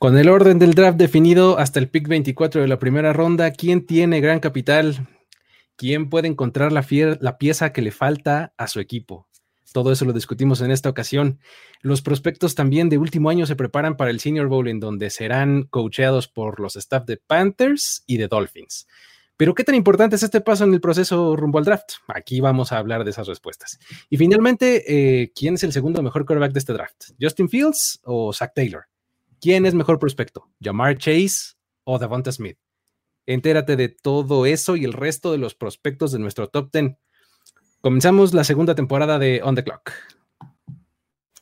Con el orden del draft definido hasta el pick 24 de la primera ronda, ¿quién tiene gran capital? ¿Quién puede encontrar la, pieza que le falta a su equipo? Todo eso lo discutimos en esta ocasión. Los prospectos también de último año se preparan para el Senior Bowl, en donde serán coacheados por los staff de Panthers y de Dolphins. Pero ¿qué tan importante es este paso en el proceso rumbo al draft? Aquí vamos a hablar de esas respuestas. Y finalmente, eh, ¿quién es el segundo mejor quarterback de este draft? ¿Justin Fields o Zach Taylor? ¿Quién es mejor prospecto? ¿Jamar Chase o Devonta Smith? Entérate de todo eso y el resto de los prospectos de nuestro top 10. Comenzamos la segunda temporada de On the Clock.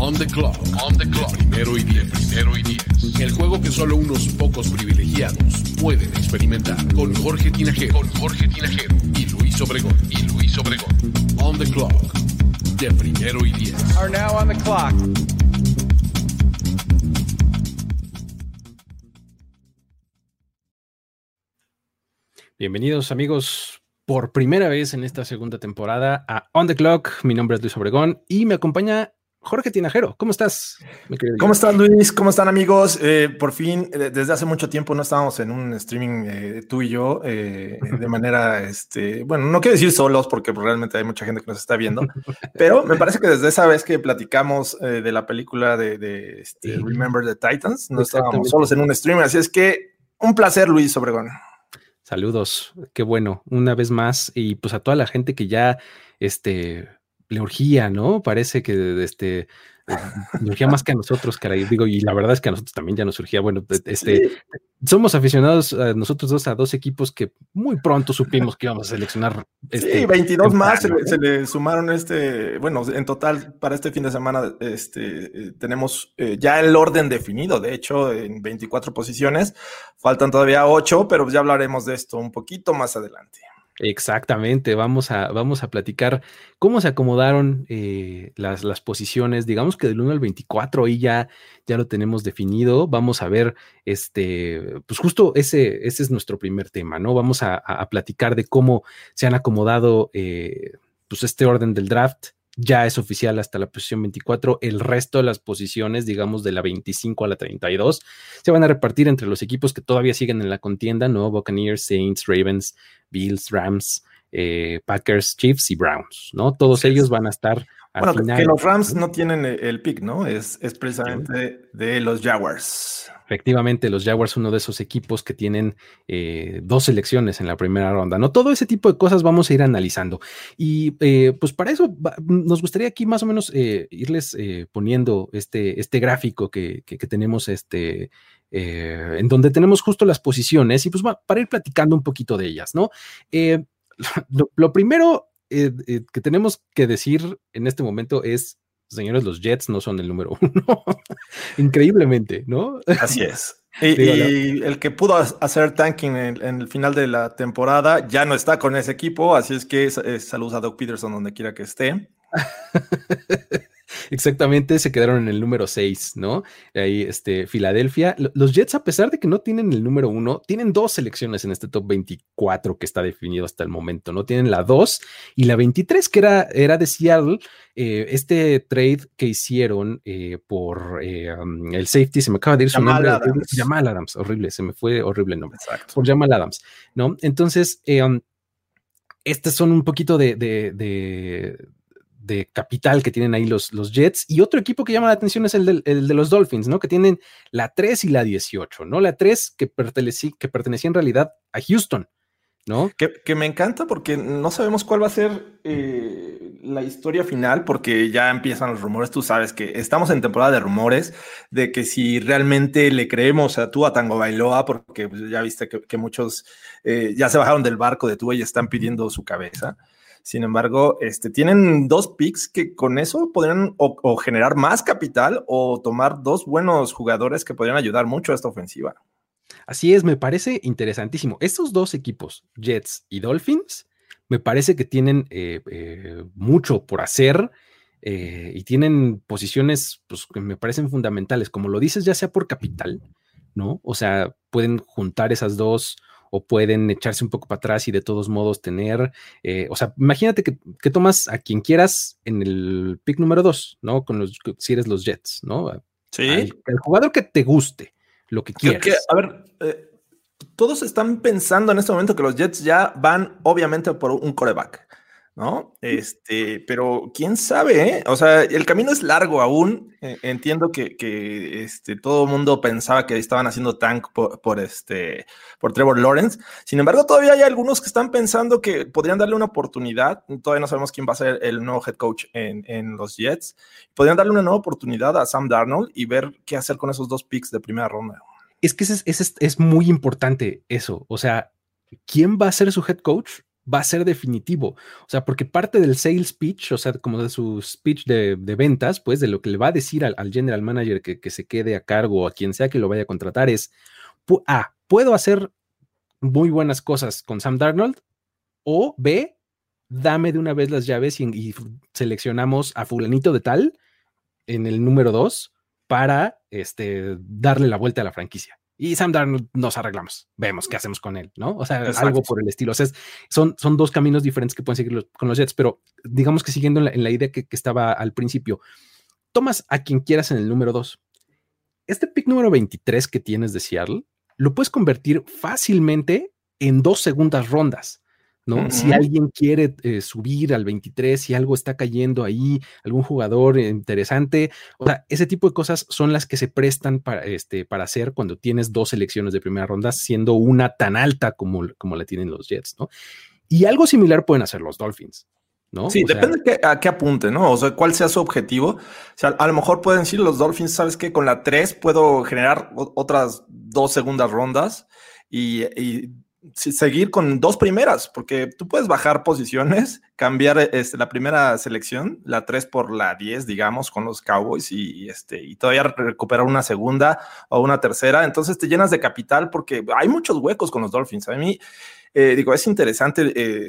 On the clock. On the clock. Primero y diez. Primero y diez. El juego que solo unos pocos privilegiados pueden experimentar. Con Jorge Tinajero. Con Jorge Tinajero. Y Luis Obregón. Y Luis Obregón. On the clock. De primero y diez. Are now on the clock. Bienvenidos amigos por primera vez en esta segunda temporada a On the Clock. Mi nombre es Luis Obregón y me acompaña Jorge Tinajero, ¿cómo estás? ¿Cómo estás, Luis? ¿Cómo están, amigos? Eh, por fin, eh, desde hace mucho tiempo no estábamos en un streaming eh, tú y yo de manera, este, bueno, no quiero decir solos porque realmente hay mucha gente que nos está viendo, pero me parece que desde esa vez que platicamos de la película de, este, Remember the Titans, no estábamos solos en un streaming, así es que un placer, Luis Obregón. Saludos, qué bueno, una vez más, y pues a toda la gente que ya, este, le urgía, ¿no? Parece que este, eh, urgía más que a nosotros, caray. Digo, y la verdad es que a nosotros también ya nos surgía. Bueno, este, somos aficionados a nosotros dos a dos equipos que muy pronto supimos que íbamos a seleccionar. Este, sí, 22 más se le, sumaron este, bueno, en total para este fin de semana este, eh, tenemos eh, ya el orden definido, de hecho, en 24 posiciones. Faltan todavía 8, pero ya hablaremos de esto un poquito más adelante. Exactamente, vamos a, vamos a platicar cómo se acomodaron eh, las, las, posiciones, digamos que del 1 al 24 ahí ya, ya lo tenemos definido, vamos a ver, este, pues justo ese, ese es nuestro primer tema, ¿no? Vamos a, platicar de cómo se han acomodado eh, pues este orden del draft, ya es oficial hasta la posición 24. El resto de las posiciones, digamos de la 25 a la 32, se van a repartir entre los equipos que todavía siguen en la contienda, ¿no? Buccaneers, Saints, Ravens, Bills, Rams, eh, Packers, Chiefs y Browns, ¿no? Todos ellos van a estar al bueno, que los Rams no tienen el pick, ¿no? Es, es precisamente de los Jaguars. Efectivamente, los Jaguars uno de esos equipos que tienen eh, dos selecciones en la primera ronda, ¿no? Todo ese tipo de cosas vamos a ir analizando. Y eh, pues para eso nos gustaría aquí más o menos eh, irles poniendo este, este gráfico que, tenemos, este, en donde tenemos justo las posiciones y pues para ir platicando un poquito de ellas, ¿no? lo primero que tenemos que decir en este momento es señores, los Jets no son el número uno. Increíblemente, ¿no? Así es. Y, el que pudo hacer tanking en, el final de la temporada ya no está con ese equipo, así es que saludos a Doug Peterson donde quiera que esté. Exactamente, se quedaron en el número 6, ¿no? Ahí, este, Filadelfia. Los Jets, a pesar de que no tienen el número 1, tienen dos selecciones en este top 24 que está definido hasta el momento, ¿no? Tienen la 2 y la 23, que era, era de Seattle. Eh, este trade que hicieron eh, por eh, um, el safety, se me acaba de ir su nombre. Adams. Jamal Adams, horrible, se me fue horrible el nombre. Exacto. Por Jamal Adams, ¿no? Entonces, um, estos son un poquito de, de capital que tienen ahí los, los Jets. Y otro equipo que llama la atención es el de, los Dolphins, ¿no? Que tienen la 3 y la 18, ¿no? La 3 que, que pertenecía en realidad a Houston, ¿no? Que, me encanta porque no sabemos cuál va a ser eh, la historia final, porque ya empiezan los rumores. Tú sabes que estamos en temporada de rumores de que si realmente le creemos a tú a Tango Bailoa, porque ya viste que, muchos eh, ya se bajaron del barco de tú y están pidiendo su cabeza. Sin embargo, este, tienen dos picks que con eso podrían o, generar más capital o tomar dos buenos jugadores que podrían ayudar mucho a esta ofensiva. Así es, me parece interesantísimo. Estos dos equipos, Jets y Dolphins, Me parece que tienen eh, eh, mucho por hacer eh, y tienen posiciones pues, que me parecen fundamentales. Como lo dices, ya sea por capital, ¿no? O sea, pueden juntar esas dos o pueden echarse un poco para atrás y de todos modos tener, o sea, imagínate que, tomas a quien quieras en el pick número dos, ¿no? Con los, si eres los Jets, ¿no? Sí. el jugador que te guste, lo que quieras. a ver, todos están pensando en este momento que los Jets ya van obviamente por un coreback, ¿no? Este, pero quién sabe, ¿eh? O sea, el camino es largo aún. Eh, entiendo que, que, este, todo el mundo pensaba que estaban haciendo tank por, este, por Trevor Lawrence. Sin embargo, todavía hay algunos que están pensando que podrían darle una oportunidad. Todavía no sabemos quién va a ser el nuevo head coach en, en los Jets. Podrían darle una nueva oportunidad a Sam Darnold y ver qué hacer con esos dos picks de primera ronda es que es, muy importante eso. O sea, ¿quién va a ser su head coach? Va a ser definitivo. O sea, porque parte del sales pitch, o sea, como de su speech de, ventas, pues de lo que le va a decir al, general manager que, se quede a cargo o a quien sea que lo vaya a contratar es, A, puedo hacer muy buenas cosas con Sam Darnold o B, dame de una vez las llaves y, seleccionamos a fulanito de tal en el número 2 para este, darle la vuelta a la franquicia. Y Sam Darnold nos arreglamos, vemos qué hacemos con él, ¿no? O sea, algo por el estilo. O sea, son, son dos caminos diferentes que pueden seguir con los Jets, pero digamos que siguiendo en la, idea que, que, estaba al principio, tomas a quien quieras en el número 2. Este pick número 23 que tienes de Seattle, lo puedes convertir fácilmente en dos segundas rondas. ¿No? Si alguien quiere eh, subir al 23, si algo está cayendo ahí, algún jugador interesante, o sea, ese tipo de cosas son las que se prestan para, este, para hacer cuando tienes dos selecciones de primera ronda, siendo una tan alta como, como la tienen los Jets, ¿no? Y algo similar pueden hacer los Dolphins. ¿No? Sí, depende a qué apunte, ¿no? O sea, cuál sea su objetivo. O sea, a lo mejor pueden decir los Dolphins, ¿sabes qué? Con la 3 puedo generar otras dos segundas rondas y, y seguir con dos primeras, porque tú puedes bajar posiciones, cambiar este, la primera selección, la 3 por la 10, digamos, con los Cowboys y, este, y todavía recuperar una segunda o una tercera. Entonces te llenas de capital porque hay muchos huecos con los Dolphins. A mí, eh, digo, es interesante.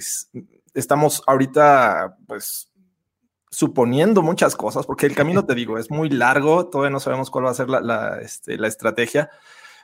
estamos ahorita, pues, suponiendo muchas cosas, porque el camino, te digo, es muy largo. Todavía no sabemos cuál va a ser la, la, este, la estrategia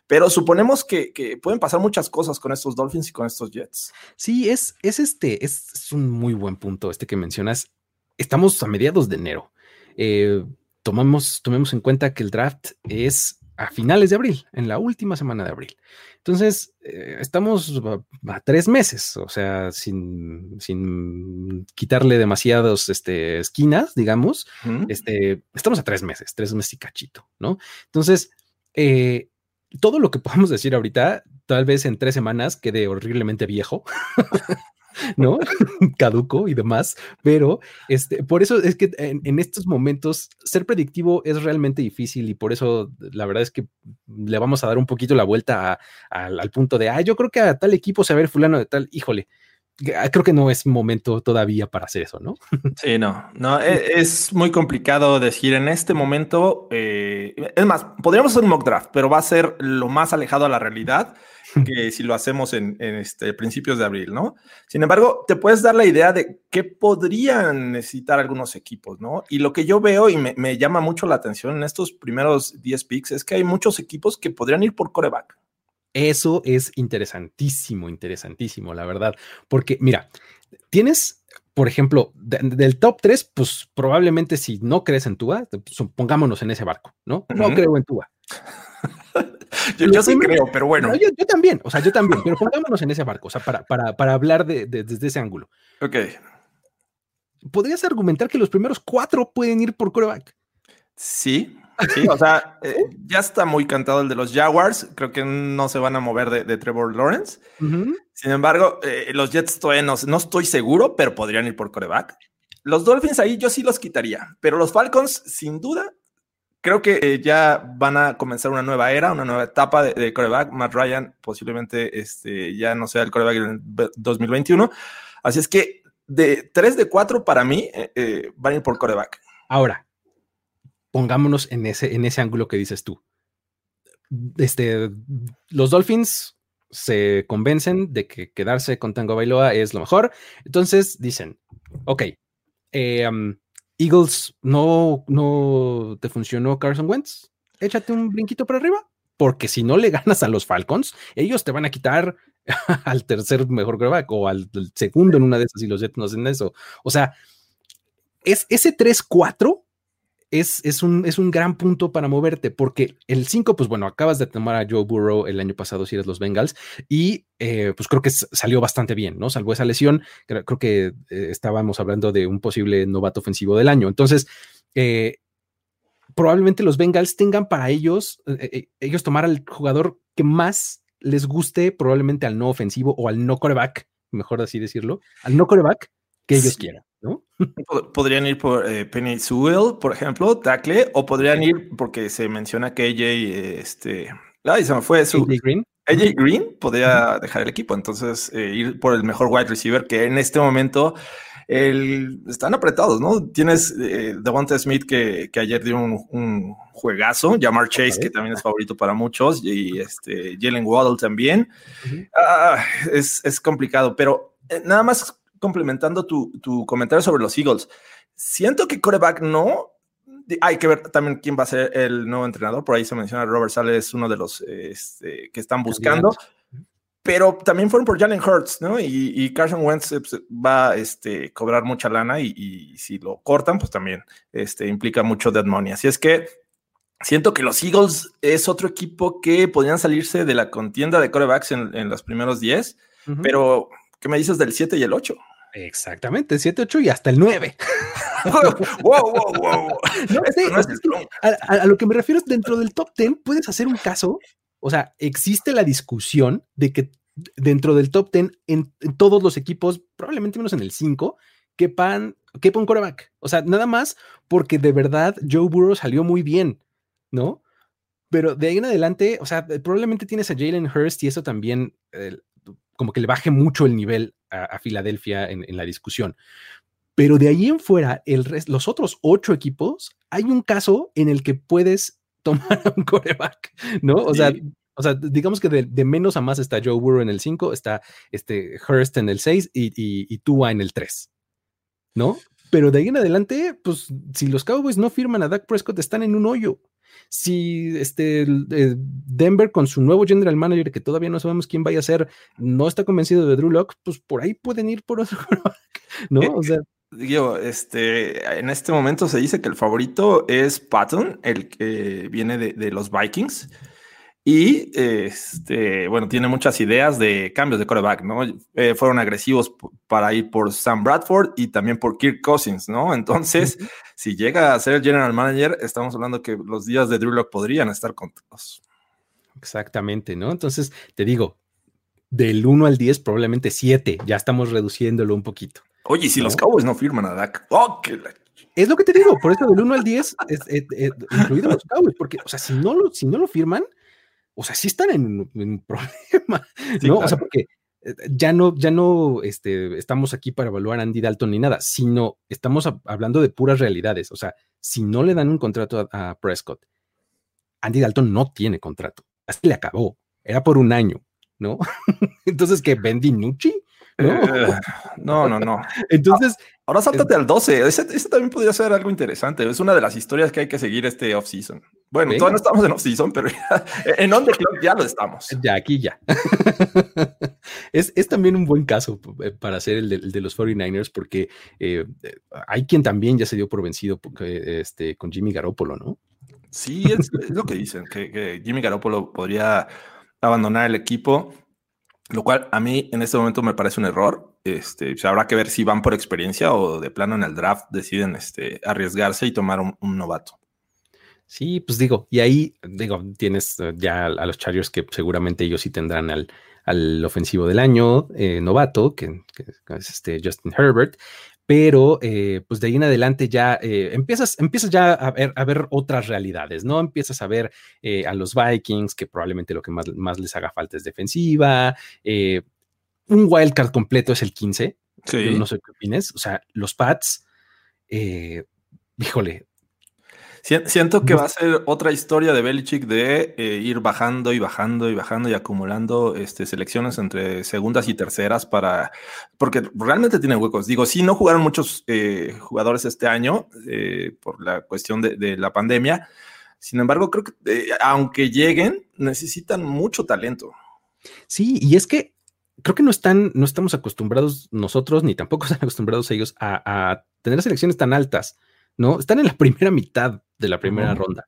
pero suponemos que, pueden pasar muchas cosas con estos Dolphins y con estos Jets. Sí, es, es este, es, un muy buen punto este que mencionas. Estamos a mediados de enero. Eh, tomamos, tomemos en cuenta que el draft es a finales de abril, en la última semana de abril. Entonces, eh, estamos a, tres meses, o sea, sin, sin quitarle demasiadas este, esquinas, digamos, este, estamos a tres meses, tres meses y cachito, ¿no? Entonces, eh, todo lo que podamos decir ahorita, tal vez en tres semanas quede horriblemente viejo. ¿no? Caduco y demás, pero este, por eso es que en, estos momentos ser predictivo es realmente difícil y por eso la verdad es que le vamos a dar un poquito la vuelta al punto de, ah, yo creo que a tal equipo se va a ver fulano de tal, híjole, creo que no es momento todavía para hacer eso, ¿no? Sí, no, no, e, es, muy complicado decir en este momento, eh, es más, podríamos hacer un mock draft, pero va a ser lo más alejado a la realidad que si lo hacemos en, este, principios de abril, ¿no? Sin embargo, te puedes dar la idea de qué podrían necesitar algunos equipos, ¿no? Y lo que yo veo y me, me llama mucho la atención en estos primeros 10 picks es que hay muchos equipos que podrían ir por coreback. Eso es interesantísimo, interesantísimo, la verdad. Porque, mira, tienes, por ejemplo, del top 3, pues probablemente si no crees en Tua, pongámonos en ese barco, ¿no? No creo en Tua. yo, sí creo, pero bueno. yo, también, o sea, yo también, pero pongámonos en ese barco, o sea, para, para, para hablar de, desde ese ángulo. Ok. ¿Podrías argumentar que los primeros cuatro pueden ir por coreback? Sí, Sí, o sea, eh, ya está muy cantado el de los Jaguars. Creo que no se van a mover de, Trevor Lawrence. Sin embargo, eh, los Jets todavía no, no, estoy seguro, pero podrían ir por coreback. Los Dolphins ahí yo sí los quitaría, pero los Falcons, sin duda, creo que eh, ya van a comenzar una nueva era, una nueva etapa de, coreback. Matt Ryan posiblemente este, ya no sea el coreback en 2021. Así es que de 3 de 4 para mí van a ir por coreback. Ahora, pongámonos en ese, en ese ángulo que dices tú. Este, los Dolphins se convencen de que quedarse con Tango Bailoa es lo mejor. Entonces dicen, ok, eh, um, Eagles, no, no te funcionó Carson Wentz, échate un brinquito para arriba, porque si no le ganas a los Falcons, ellos te van a quitar al tercer mejor quarterback o al, segundo en una de esas y los Jets no hacen eso. O sea, es ese 3-4 es, un, es un gran punto para moverte, porque el 5, pues bueno, acabas de tomar a Joe Burrow el año pasado si eres los Bengals, y eh, pues creo que salió bastante bien, ¿no? Salvo esa lesión, creo, que eh, estábamos hablando de un posible novato ofensivo del año. Entonces, eh, probablemente los Bengals tengan para ellos, ellos tomar al jugador que más les guste, probablemente al no ofensivo o al no coreback, mejor así decirlo, al no coreback que ellos quieran. Podrían ir por eh, Penny Sewell, por ejemplo, tackle, o podrían ir porque se menciona que AJ, este, ay, se me fue su. AJ Green. AJ Green podría dejar el equipo, entonces eh, ir por el mejor wide receiver que en este momento el, están apretados, ¿no? Tienes eh, Devonta Smith que, que, ayer dio un, juegazo, Jamar Chase que también es favorito para muchos y este Jalen Waddle también. Ah, es, es complicado, pero nada más complementando tu, comentario sobre los Eagles. Siento que coreback no. Hay que ver también quién va a ser el nuevo entrenador. Por ahí se menciona Robert Sale, es uno de los este, que están buscando. Pero también fueron por Jalen Hurts, ¿no? Y, Carson Wentz eh, pues, va a este, cobrar mucha lana y, si lo cortan, pues también este, implica mucho dead money. Así es que siento que los Eagles es otro equipo que podrían salirse de la contienda de corebacks en, los primeros 10, pero ¿qué me dices del 7 y el 8? Exactamente, 7, 8 y hasta el 9. wow, wow, wow. a, lo que me refiero es dentro del top 10 puedes hacer un caso, o sea, existe la discusión de que dentro del top 10 en, todos los equipos, probablemente menos en el 5, quepan, quepa un coreback. O sea, nada más porque de verdad Joe Burrow salió muy bien, ¿no? Pero de ahí en adelante, o sea, probablemente tienes a Jalen Hurst y eso también como que le baje mucho el nivel a, Filadelfia en, la discusión. Pero de ahí en fuera, el los otros ocho equipos, hay un caso en el que puedes tomar a un coreback, ¿no? O sea, o sea, digamos que de, menos a más está Joe Burrow en el 5, está este Hurst en el 6 y, y, y Tua en el 3, ¿no? Pero de ahí en adelante, pues si los Cowboys no firman a Dak Prescott, están en un hoyo si este eh, Denver con su nuevo general manager, que todavía no sabemos quién vaya a ser, no está convencido de Drew Locke, pues por ahí pueden ir por otro, ¿no? Eh, o sea. Digo, este, en este momento se dice que el favorito es Patton, el que viene de, de los Vikings. Y este, bueno, tiene muchas ideas de cambios de coreback, ¿no? Eh, fueron agresivos para ir por Sam Bradford y también por Kirk Cousins, ¿no? Entonces, si llega a ser el general manager, estamos hablando que los días de Drew Lock podrían estar contados. Exactamente, ¿no? Entonces, te digo, del 1 al 10, probablemente 7, ya estamos reduciéndolo un poquito. Oye, si los Cowboys no firman a Dak, ¡oh, Es lo que te digo, por eso del 1 al 10, es, incluido los Cowboys, porque, o sea, si no lo, si no lo firman, o sea, sí están en, un problema, ¿no? O sea, porque eh, ya no, ya no este, estamos aquí para evaluar a Andy Dalton ni nada, sino estamos hablando de puras realidades. O sea, si no le dan un contrato a, Prescott, Andy Dalton no tiene contrato. Así le acabó. Era por un año, ¿no? Entonces, que Ben DiNucci eh, ¿no? no, no, Entonces. Ahora sáltate al 12. Ese, también podría ser algo interesante. Es una de las historias que hay que seguir este off-season. Bueno, todavía no estamos en off-season, pero en on the clock ya lo estamos. Ya, aquí ya. es, también un buen caso eh, para hacer el de, los 49ers, porque eh, hay quien también ya se dio por vencido este, con Jimmy Garoppolo, ¿no? Sí, es, lo que dicen, que, que Jimmy Garoppolo podría abandonar el equipo lo cual a mí en este momento me parece un error. Este, habrá que ver si van por experiencia o de plano en el draft deciden este, arriesgarse y tomar un, novato. Sí, pues digo, y ahí digo, tienes eh, ya a los Chargers que seguramente ellos sí tendrán al, al ofensivo del año eh, novato, que, es este Justin Herbert, pero eh, pues de ahí en adelante ya eh, empiezas, empiezas ya a ver, a ver otras realidades, ¿no? Empiezas a ver eh, a los Vikings, que probablemente lo que más, más les haga falta es defensiva. un wildcard completo es el 15. Sí. no sé qué opines. O sea, los Pats, híjole. Siento que va a ser otra historia de Belichick de eh, ir bajando y bajando y bajando y acumulando este, selecciones entre segundas y terceras para, porque realmente tiene huecos. Digo, sí, no jugaron muchos eh, jugadores este año eh, por la cuestión de, la pandemia. Sin embargo, creo que aunque lleguen, necesitan mucho talento. Sí, y es que creo que no están, no estamos acostumbrados nosotros, ni tampoco están acostumbrados ellos a, a tener selecciones tan altas. ¿No? Están en la primera mitad de la primera ronda,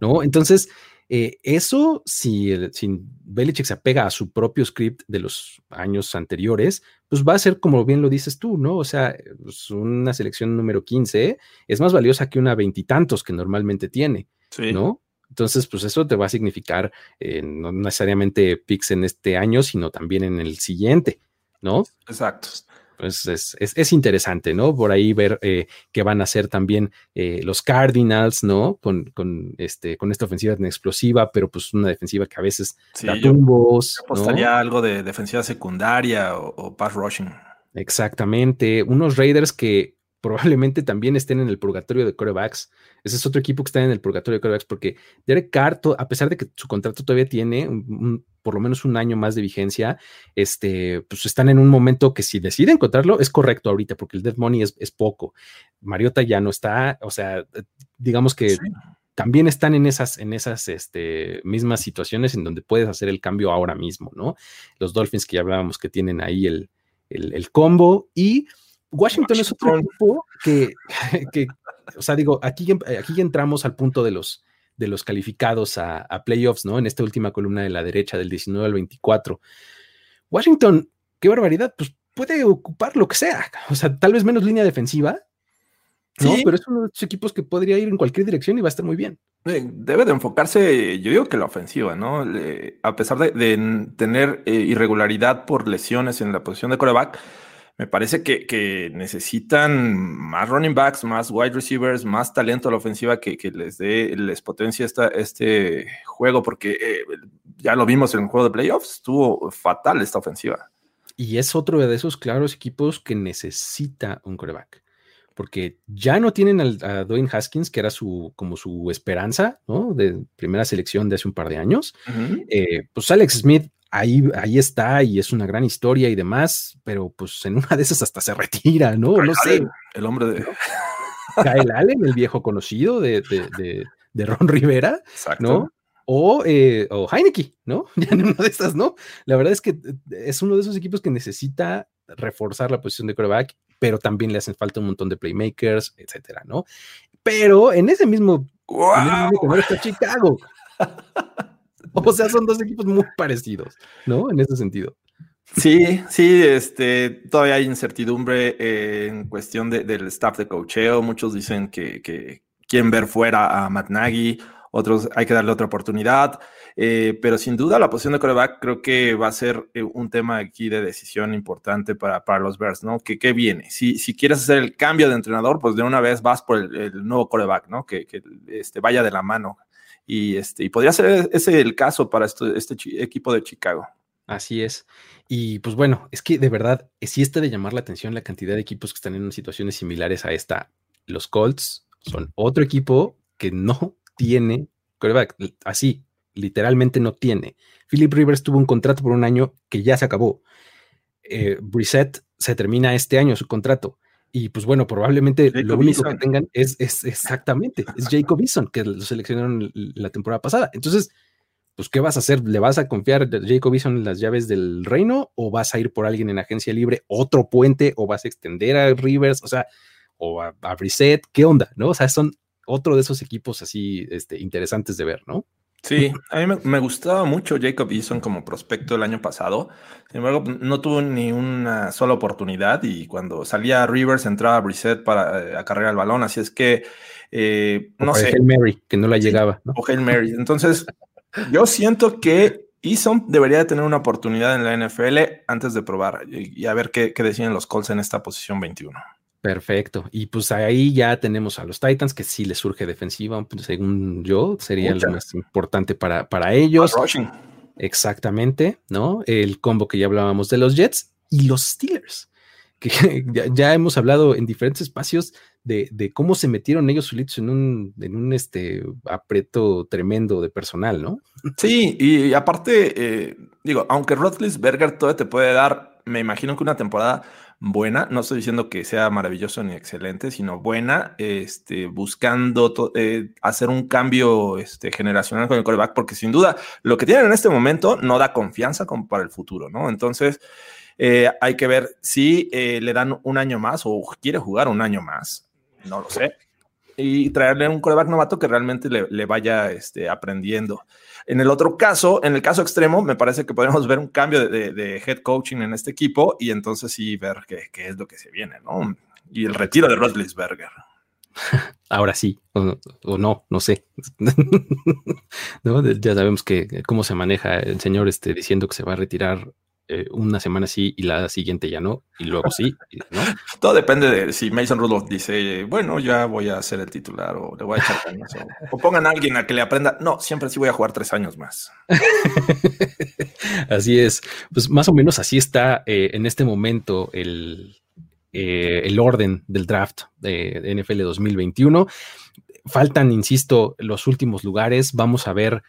¿no? Entonces, eh, eso, si, el, si Belichick se apega a su propio script de los años anteriores, pues va a ser como bien lo dices tú, ¿no? O sea, pues una selección número 15 es más valiosa que una veintitantos que normalmente tiene, ¿no? Entonces, pues eso te va a significar eh, no necesariamente picks en este año, sino también en el siguiente, ¿no? Exacto pues es, interesante, ¿no? Por ahí ver eh, qué van a hacer también eh, los Cardinals, ¿no? Con, con, este, con esta ofensiva tan explosiva, pero pues una defensiva que a veces da tumbos. apostaría algo de defensiva secundaria o, o pass rushing. Exactamente. Unos Raiders que probablemente también estén en el purgatorio de corebacks. Ese es otro equipo que está en el purgatorio de corebacks porque Derek Carr, a pesar de que su contrato todavía tiene por lo menos un año más de vigencia, este, pues están en un momento que si decide encontrarlo es correcto ahorita porque el dead money es, poco. Mariota ya no está, o sea, digamos que también están en esas, en esas este, mismas situaciones en donde puedes hacer el cambio ahora mismo, ¿no? Los Dolphins que ya hablábamos que tienen ahí el, el, el combo y Washington, es otro equipo que, que, o sea, digo, aquí, aquí entramos al punto de los, de los calificados a, playoffs, ¿no? En esta última columna de la derecha, del 19 al 24. Washington, qué barbaridad, pues puede ocupar lo que sea, o sea, tal vez menos línea defensiva, ¿no? Pero es uno de esos equipos que podría ir en cualquier dirección y va a estar muy bien. Debe de enfocarse, yo digo que la ofensiva, ¿no? a pesar de, tener eh, irregularidad por lesiones en la posición de coreback, me parece que, necesitan más running backs, más wide receivers, más talento a la ofensiva que, les dé, les potencia esta, este juego, porque eh, ya lo vimos en el juego de playoffs, estuvo fatal esta ofensiva. Y es otro de esos claros equipos que necesita un coreback, porque ya no tienen a Dwayne Haskins, que era su, como su esperanza, ¿no? De primera selección de hace un par de años. Eh, pues Alex Smith ahí, ahí está y es una gran historia y demás, pero pues en una de esas hasta se retira, ¿no? no sé. El hombre de. Kyle Allen, el viejo conocido de, Ron Rivera, ¿no? O, eh, o Heineke, ¿no? Ya en una de estas, ¿no? La verdad es que eh, es uno de esos equipos que necesita reforzar la posición de quarterback, pero también le hacen falta un montón de playmakers, etcétera, ¿no? Pero en ese mismo, wow. está Chicago. O sea, son dos equipos muy parecidos, ¿no? En ese sentido. Sí, sí, este, todavía hay incertidumbre eh, en cuestión del staff de cocheo. Muchos dicen que, quieren ver fuera a Matt Nagy, otros hay que darle otra oportunidad. Eh, pero sin duda la posición de coreback creo que va a ser eh, un tema aquí de decisión importante para, para los Bears, ¿no? Que qué viene. Si, si quieres hacer el cambio de entrenador, pues de una vez vas por el, nuevo coreback, ¿no? Que, que este, vaya de la mano y, este, y podría ser ese el caso para este, este equipo de Chicago. Así es. Y pues bueno, es que de verdad, sí está de llamar la atención la cantidad de equipos que están en situaciones similares a esta. Los Colts son otro equipo que no tiene así, literalmente no tiene. Philip Rivers tuvo un contrato por un año que ya se acabó. Eh, Brissett se termina este año su contrato. Y pues bueno, probablemente lo único que tengan es, es exactamente, es Jacob Eason, que lo seleccionaron la temporada pasada. Entonces, pues, ¿qué vas a hacer? ¿Le vas a confiar a Jacob Eason las llaves del reino? ¿O vas a ir por alguien en agencia libre, otro puente? ¿O vas a extender a Rivers? O sea, o a, a ¿qué onda? ¿No? O sea, son otro de esos equipos así este, interesantes de ver, ¿no? Sí, a mí me, gustaba mucho Jacob Eason como prospecto el año pasado. Sin embargo, no tuvo ni una sola oportunidad y cuando salía Rivers entraba Brissett para eh, acarrear el balón. Así es que, eh, no sé. Hail Mary, que no la llegaba. O Hail Mary. Entonces, yo siento que Eason debería tener una oportunidad en la NFL antes de probar y, a ver qué, qué deciden los Colts en esta posición 21. Perfecto. Y pues ahí ya tenemos a los Titans, que sí les surge defensiva, pues, según yo, sería lo más importante para, para ellos. Exactamente, ¿no? El combo que ya hablábamos de los Jets y los Steelers, que ya, hemos hablado en diferentes espacios de, cómo se metieron ellos solitos en un, en un este, aprieto tremendo de personal, ¿no? Sí, y aparte, eh, digo, aunque Berger todavía te puede dar, me imagino que una temporada buena, no estoy diciendo que sea maravilloso ni excelente, sino buena, este, buscando eh, hacer un cambio este, generacional con el coreback, porque sin duda lo que tienen en este momento no da confianza como para el futuro, ¿no? Entonces, eh, hay que ver si eh, le dan un año más o quiere jugar un año más, no lo sé, y traerle un coreback novato que realmente le, vaya este, aprendiendo. En el otro caso, en el caso extremo, me parece que podemos ver un cambio de, head coaching en este equipo y entonces sí ver qué, es lo que se viene, ¿no? Y el retiro de Roslisberger. Ahora sí, o, no, no sé. Ya sabemos que cómo se maneja el señor este, diciendo que se va a retirar eh, una semana sí y la siguiente ya no, y luego sí, ¿no? Todo depende de si Mason Rudolph dice, bueno, ya voy a ser el titular o le voy a echar cañas o, pongan a alguien a que le aprenda. No, siempre sí voy a jugar tres años más. así es. Pues más o menos así está eh, en este momento el, eh, el orden del draft de NFL 2021 faltan, insisto, los últimos lugares. Vamos a ver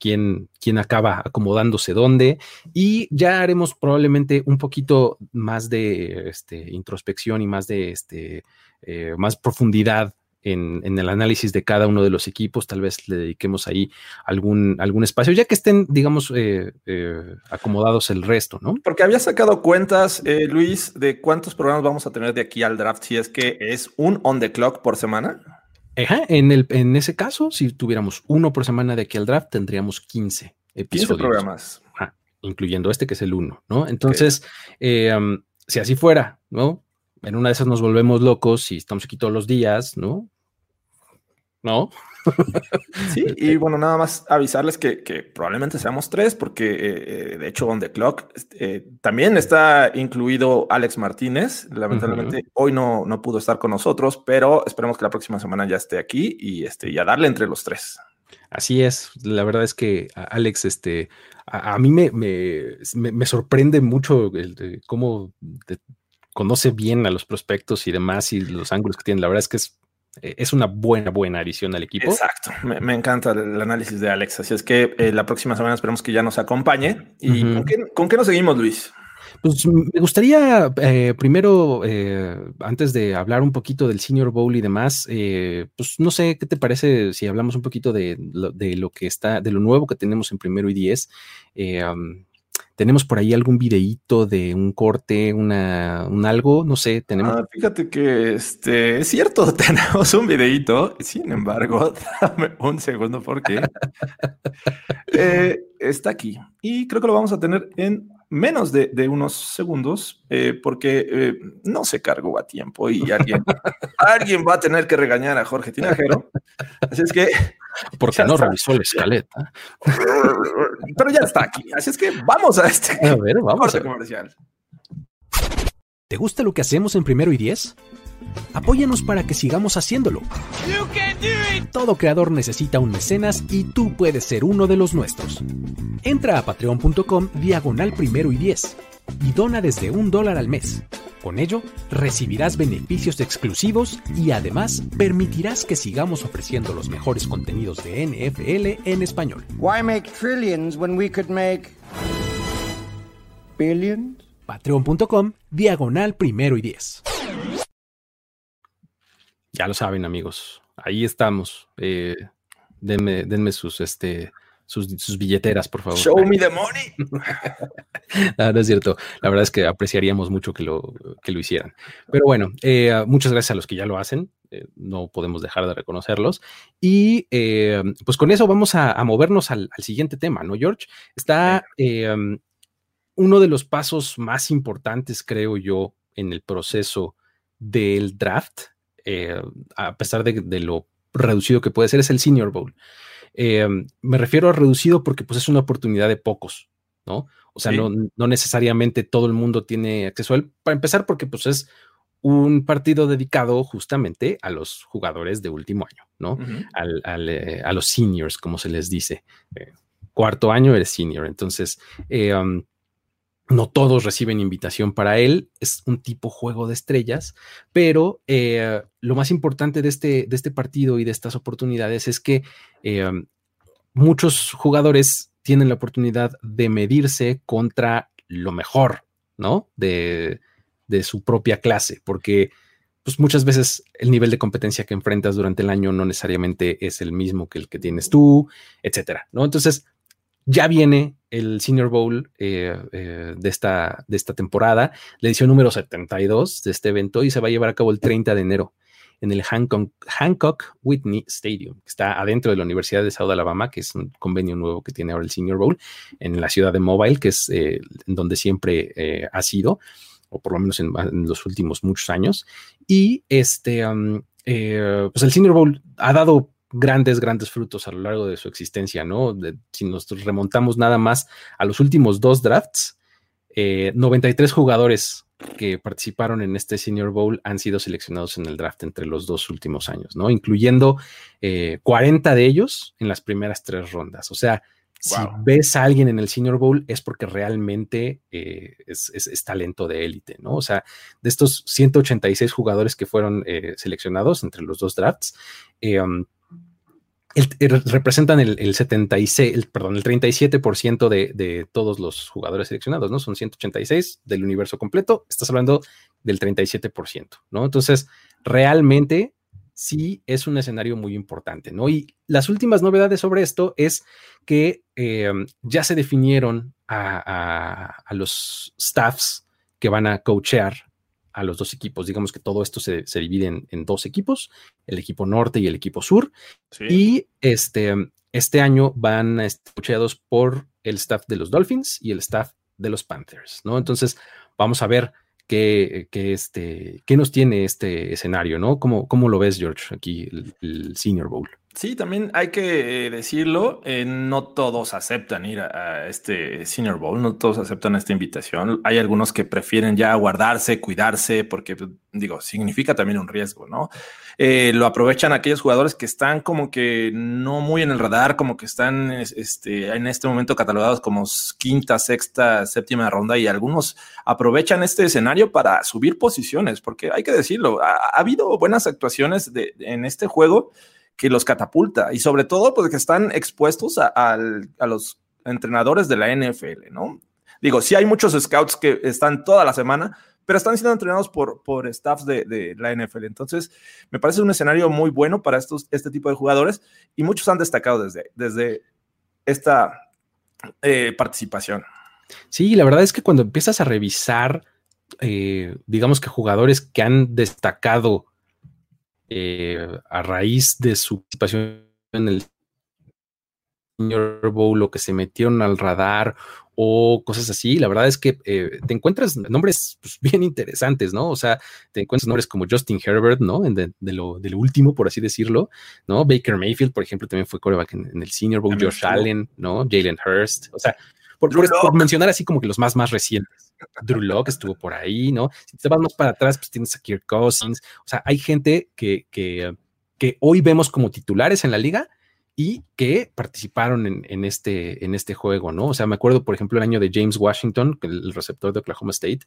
quién, quién acaba acomodándose dónde. Y ya haremos probablemente un poquito más de este, introspección y más de este, eh, más profundidad en, el análisis de cada uno de los equipos. Tal vez le dediquemos ahí algún, algún espacio, ya que estén, digamos, eh, eh, acomodados el resto, ¿no? Porque había sacado cuentas, Luis, de cuántos programas vamos a tener de aquí al draft, si es que es un on the clock por semana en, el, en ese caso, si tuviéramos uno por semana de aquí al draft, tendríamos 15 episodios. 15 programas. incluyendo este que es el uno, ¿no? Entonces, eh, si así fuera, ¿no? En una de esas nos volvemos locos y estamos aquí todos los días, ¿no? ¿No? Sí, y bueno, nada más avisarles que, probablemente seamos tres, porque eh, de hecho, on the clock eh, también está incluido Alex Martínez. Lamentablemente, hoy no, no pudo estar con nosotros, pero esperemos que la próxima semana ya esté aquí y, este, y a darle entre los tres. Así es, la verdad es que Alex, este, a, mí me, me, sorprende mucho el, cómo conoce bien a los prospectos y demás y los ángulos que tiene. La verdad es que es eh, es una buena, buena adición al equipo. Exacto, me, encanta el análisis de Alex. Así es que eh, la próxima semana esperemos que ya nos acompañe. ¿Y ¿con, qué, nos seguimos, Luis? Pues me gustaría eh, primero, antes de hablar un poquito del Senior Bowl y demás, pues no sé qué te parece si hablamos un poquito de, de, lo que está, de lo nuevo que tenemos en primero y diez. Tenemos por ahí algún videíto de un corte, una, un algo, no sé, tenemos. Ah, fíjate que este es cierto, tenemos un videíto, sin embargo, dame un segundo porque eh, está aquí y creo que lo vamos a tener en menos de, unos segundos eh, porque eh, no se cargó a tiempo y alguien, alguien va a tener que regañar a Jorge Tinajero. Así es que porque no revisó la escaleta. Pero ya está aquí. Así es que vamos a este a ver, vamos a comercial. ¿Te gusta lo que hacemos en Primero y Diez? Apóyanos para que sigamos haciéndolo. Todo creador necesita un mecenas y tú puedes ser uno de los nuestros. Entra a patreon.com diagonal primero y diez y dona desde un dólar al mes. Con ello, recibirás beneficios exclusivos y además permitirás que sigamos ofreciendo los mejores contenidos de NFL en español. Why make trillions when we could make billions? Patreon.com, diagonal primero y diez. Ya lo saben, amigos. Ahí estamos. Eh, denme, denme sus, este, sus, billeteras, por favor. Show me the money. no, es cierto. La verdad es que apreciaríamos mucho que lo, que lo hicieran. Pero bueno, eh, muchas gracias a los que ya lo hacen. Eh, no podemos dejar de reconocerlos. Y eh, pues con eso vamos a, movernos al, siguiente tema, ¿no, George? Está uno de los pasos más importantes, creo yo, en el proceso del draft, a pesar de, de lo reducido que puede ser, es el Senior Bowl. Eh, me refiero a reducido porque pues es una oportunidad de pocos, ¿no? O sea, no, no, necesariamente todo el mundo tiene acceso a él, para empezar porque pues es un partido dedicado justamente a los jugadores de último año, ¿no? al, eh, a los seniors, como se les dice. Eh, cuarto año eres senior, entonces... Um, no todos reciben invitación para él, es un tipo juego de estrellas, pero eh, lo más importante de este, de este partido y de estas oportunidades es que eh, muchos jugadores tienen la oportunidad de medirse contra lo mejor, ¿no? De, de su propia clase, porque pues muchas veces el nivel de competencia que enfrentas durante el año no necesariamente es el mismo que el que tienes tú, etcétera, ¿no? Entonces, ya viene el Senior Bowl eh, eh, de, esta, de esta temporada, la edición número 72 de este evento, y se va a llevar a cabo el 30 de enero en el Hancock, Whitney Stadium, que está adentro de la Universidad de South Alabama, que es un convenio nuevo que tiene ahora el Senior Bowl, en la ciudad de Mobile, que es eh, donde siempre ha sido, o por lo menos en, los últimos muchos años. Y este, pues el Senior Bowl ha dado grandes, grandes frutos a lo largo de su existencia, ¿no? si nos remontamos nada más a los últimos dos drafts, 93 eh, jugadores que participaron en este Senior Bowl han sido seleccionados en el draft entre los dos últimos años, ¿no? Incluyendo 40 eh, de ellos en las primeras tres rondas. O sea, si ves a alguien en el Senior Bowl es porque realmente eh, es, talento de élite, ¿no? O sea, de estos 186 jugadores que fueron seleccionados entre los dos drafts, um, representan el, 76, el, perdón, el 37% de, de, todos los jugadores seleccionados, ¿no? Son 186 del universo completo, estás hablando del 37%, ¿no? Entonces, realmente sí es un escenario muy importante, ¿no? Y las últimas novedades sobre esto es que eh, ya se definieron a, a, los staffs que van a coachear a los dos equipos. Digamos que todo esto se, divide en, dos equipos, el equipo norte y el equipo sur. Y este, este año van escuchados por el staff de los Dolphins y el staff de los Panthers, ¿no? Entonces, vamos a ver qué, este, qué nos tiene este escenario, ¿no? ¿Cómo, cómo lo ves, George, aquí el Senior Bowl? Sí, también hay que eh, decirlo, eh, no todos aceptan ir a, este Senior Bowl, no todos aceptan esta invitación. Hay algunos que prefieren ya guardarse, cuidarse, porque pues, digo, significa también un riesgo, ¿no? Eh, lo aprovechan aquellos jugadores que están como que no muy en el radar, como que están este, en este momento catalogados como quinta, sexta, séptima ronda y algunos aprovechan este escenario para subir posiciones, porque hay que decirlo, ha, habido buenas actuaciones de, en este juego que los catapulta y sobre todo porque están expuestos a, los entrenadores de la NFL, ¿no? Digo, sí hay muchos scouts que están toda la semana, pero están siendo entrenados por, por staffs de, la NFL. Entonces, me parece un escenario muy bueno para estos, este tipo de jugadores y muchos han destacado desde, desde esta eh, participación. Sí, la verdad es que cuando empiezas a revisar, eh, digamos que jugadores que han destacado eh, a raíz de su participación en el Senior Bowl o que se metieron al radar o cosas así, la verdad es que eh, te encuentras nombres pues, bien interesantes, ¿no? O sea, te encuentras nombres como Justin Herbert, ¿no? De, lo, último, por así decirlo, ¿no? Baker Mayfield, por ejemplo, también fue coreback en, el Senior Bowl, Josh Allen, ¿no? Jalen Hurst, o sea, por, mencionar así como que los más, más recientes. Drew Locke estuvo por ahí, ¿no? Si te vas más para atrás, pues tienes a Kirk Cousins. O sea, hay gente que, que, que hoy vemos como titulares en la liga y que participaron en, este, en este juego, ¿no? O sea, me acuerdo, por ejemplo, el año de James Washington, el receptor de Oklahoma State,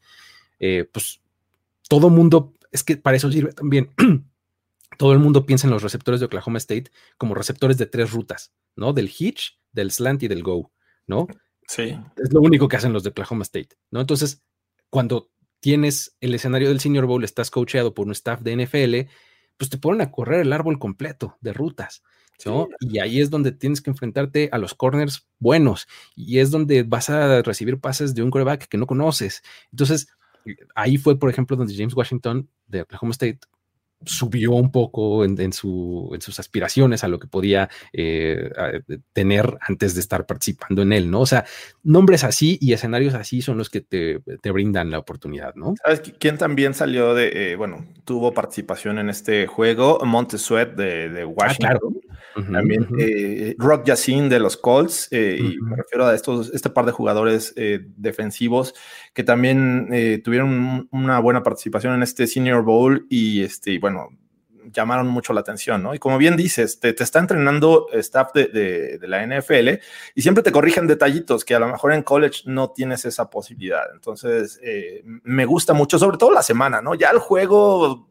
eh, pues todo mundo, es que para eso sirve también. todo el mundo piensa en los receptores de Oklahoma State como receptores de tres rutas, ¿no? Del hitch, del slant y del go, ¿no? Sí. Es lo único que hacen los de Oklahoma State, ¿no? Entonces, cuando tienes el escenario del Senior Bowl, estás coacheado por un staff de NFL, pues te ponen a correr el árbol completo de rutas, ¿no? Y ahí es donde tienes que enfrentarte a los corners buenos y es donde vas a recibir pases de un quarterback que no conoces. Entonces, ahí fue, por ejemplo, donde James Washington de Oklahoma State subió un poco en, sus aspiraciones a lo que podía eh, tener antes de estar participando en él, ¿no? O sea, nombres así y escenarios así son los que te, brindan la oportunidad, ¿no? ¿Sabes quién también salió de, eh, bueno, tuvo participación en este juego? Montesuet de, de ah, Washington. también eh, Rock Yacine de los Colts, y me refiero a estos, este par de jugadores defensivos que también tuvieron una buena participación en este Senior Bowl y este, bueno, llamaron mucho la atención, ¿no? Y como bien dices, te, está entrenando staff de, la NFL y siempre te corrigen detallitos que a lo mejor en college no tienes esa posibilidad. Entonces, eh, me gusta mucho, sobre todo la semana, ¿no? Ya el juego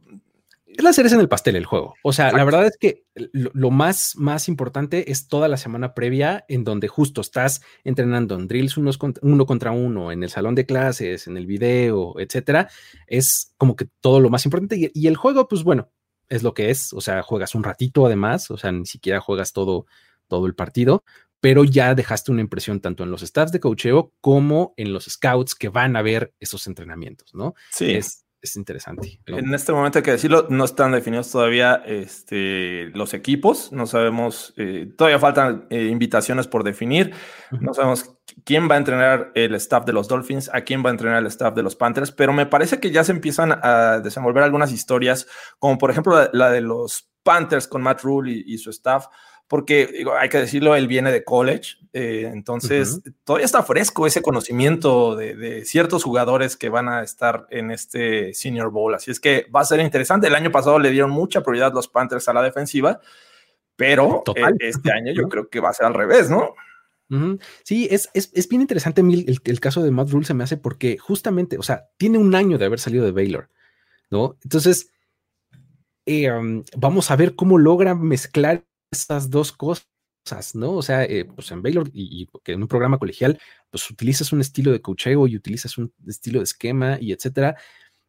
es la cereza en el pastel el juego. O sea, la verdad es que lo, más, más importante es toda la semana previa en donde justo estás entrenando en drills unos uno contra uno, en el salón de clases, en el video, etcétera. Es como que todo lo más importante. Y, el juego, pues bueno, es lo que es. O sea, juegas un ratito además, o sea, ni siquiera juegas todo, todo el partido, pero ya dejaste una impresión tanto en los staffs de cocheo como en los scouts que van a ver esos entrenamientos, ¿no? Sí. Es, es interesante. En este momento hay que decirlo, no están definidos todavía este, los equipos, no sabemos, eh, todavía faltan eh, invitaciones por definir, no sabemos quién va a entrenar el staff de los Dolphins, a quién va a entrenar el staff de los Panthers, pero me parece que ya se empiezan a desenvolver algunas historias, como por ejemplo la, de los Panthers con Matt Rule y su staff, porque hay que decirlo, él viene de college, eh, entonces todavía está fresco ese conocimiento de, ciertos jugadores que van a estar en este Senior Bowl, así es que va a ser interesante. El año pasado le dieron mucha prioridad los Panthers a la defensiva, pero eh, este año yo creo que va a ser al revés, ¿no? Sí, es, es, bien interesante el, el, caso de Matt Rule se me hace porque justamente, o sea, tiene un año de haber salido de Baylor, ¿no? Entonces, eh, um, vamos a ver cómo logra mezclar estas dos cosas, ¿no? O sea, eh, pues en Baylor y, que en un programa colegial, pues utilizas un estilo de cocheo y utilizas un estilo de esquema y etcétera.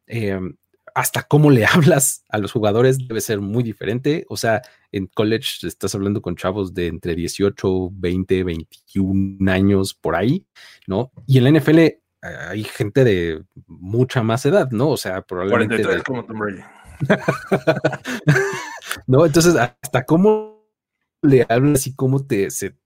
Em, hasta cómo le hablas a los jugadores debe ser muy diferente. O sea, en college estás hablando con chavos de entre 18, 20, 21 años por ahí, ¿no? Y en la NFL eh, hay gente de mucha más edad, ¿no? O sea, probablemente. no, entonces, hasta cómo le hablas y cómo te, se,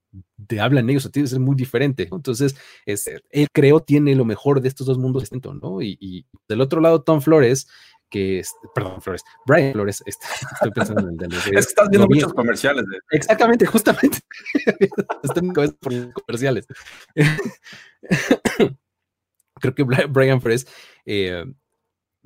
te hablan ellos, tiene que ser muy diferente. Entonces, él creo tiene lo mejor de estos dos mundos distintos, ¿no? Y, del otro lado, Tom Flores, que es, perdón, Flores, Brian Flores, este, estoy pensando en el de Es que estás viendo muchos comerciales. Exactamente, justamente. Están por comerciales. Creo que Brian Flores eh,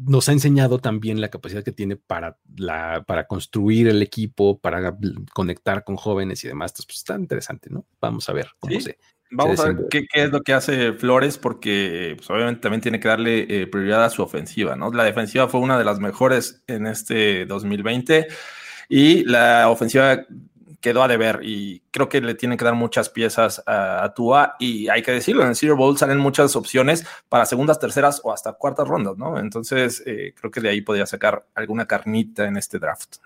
nos ha enseñado también la capacidad que tiene para, la, para construir el equipo, para conectar con jóvenes y demás. Entonces, pues está interesante, ¿no? Vamos a ver cómo se. Vamos a ver qué, es lo que hace Flores, porque pues, obviamente también tiene que darle eh, prioridad a su ofensiva, ¿no? La defensiva fue una de las mejores en este 2020 y la ofensiva quedó a deber y creo que le tienen que dar muchas piezas a, Tua y hay que decirlo, en el Zero Bowl salen muchas opciones para segundas, terceras o hasta cuartas rondas, ¿no? Entonces eh, creo que de ahí podría sacar alguna carnita en este draft.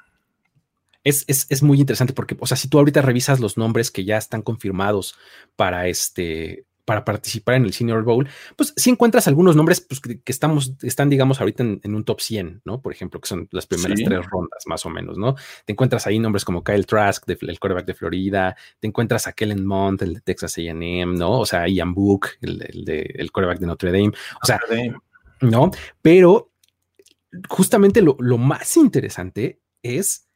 Es, es, es, muy interesante porque, o sea, si tú ahorita revisas los nombres que ya están confirmados para este, para participar en el Senior Bowl, pues si encuentras algunos nombres pues, que, estamos, están, digamos, ahorita en, un top 100, ¿no? Por ejemplo, que son las primeras tres rondas, más o menos, ¿no? Te encuentras ahí nombres como Kyle Trask, el quarterback de Florida, te encuentras a Kellen Mont, el de Texas AM, ¿no? O sea, Ian Book, el, de, el quarterback de Notre Dame, o sea, ¿no? Pero justamente lo, más interesante es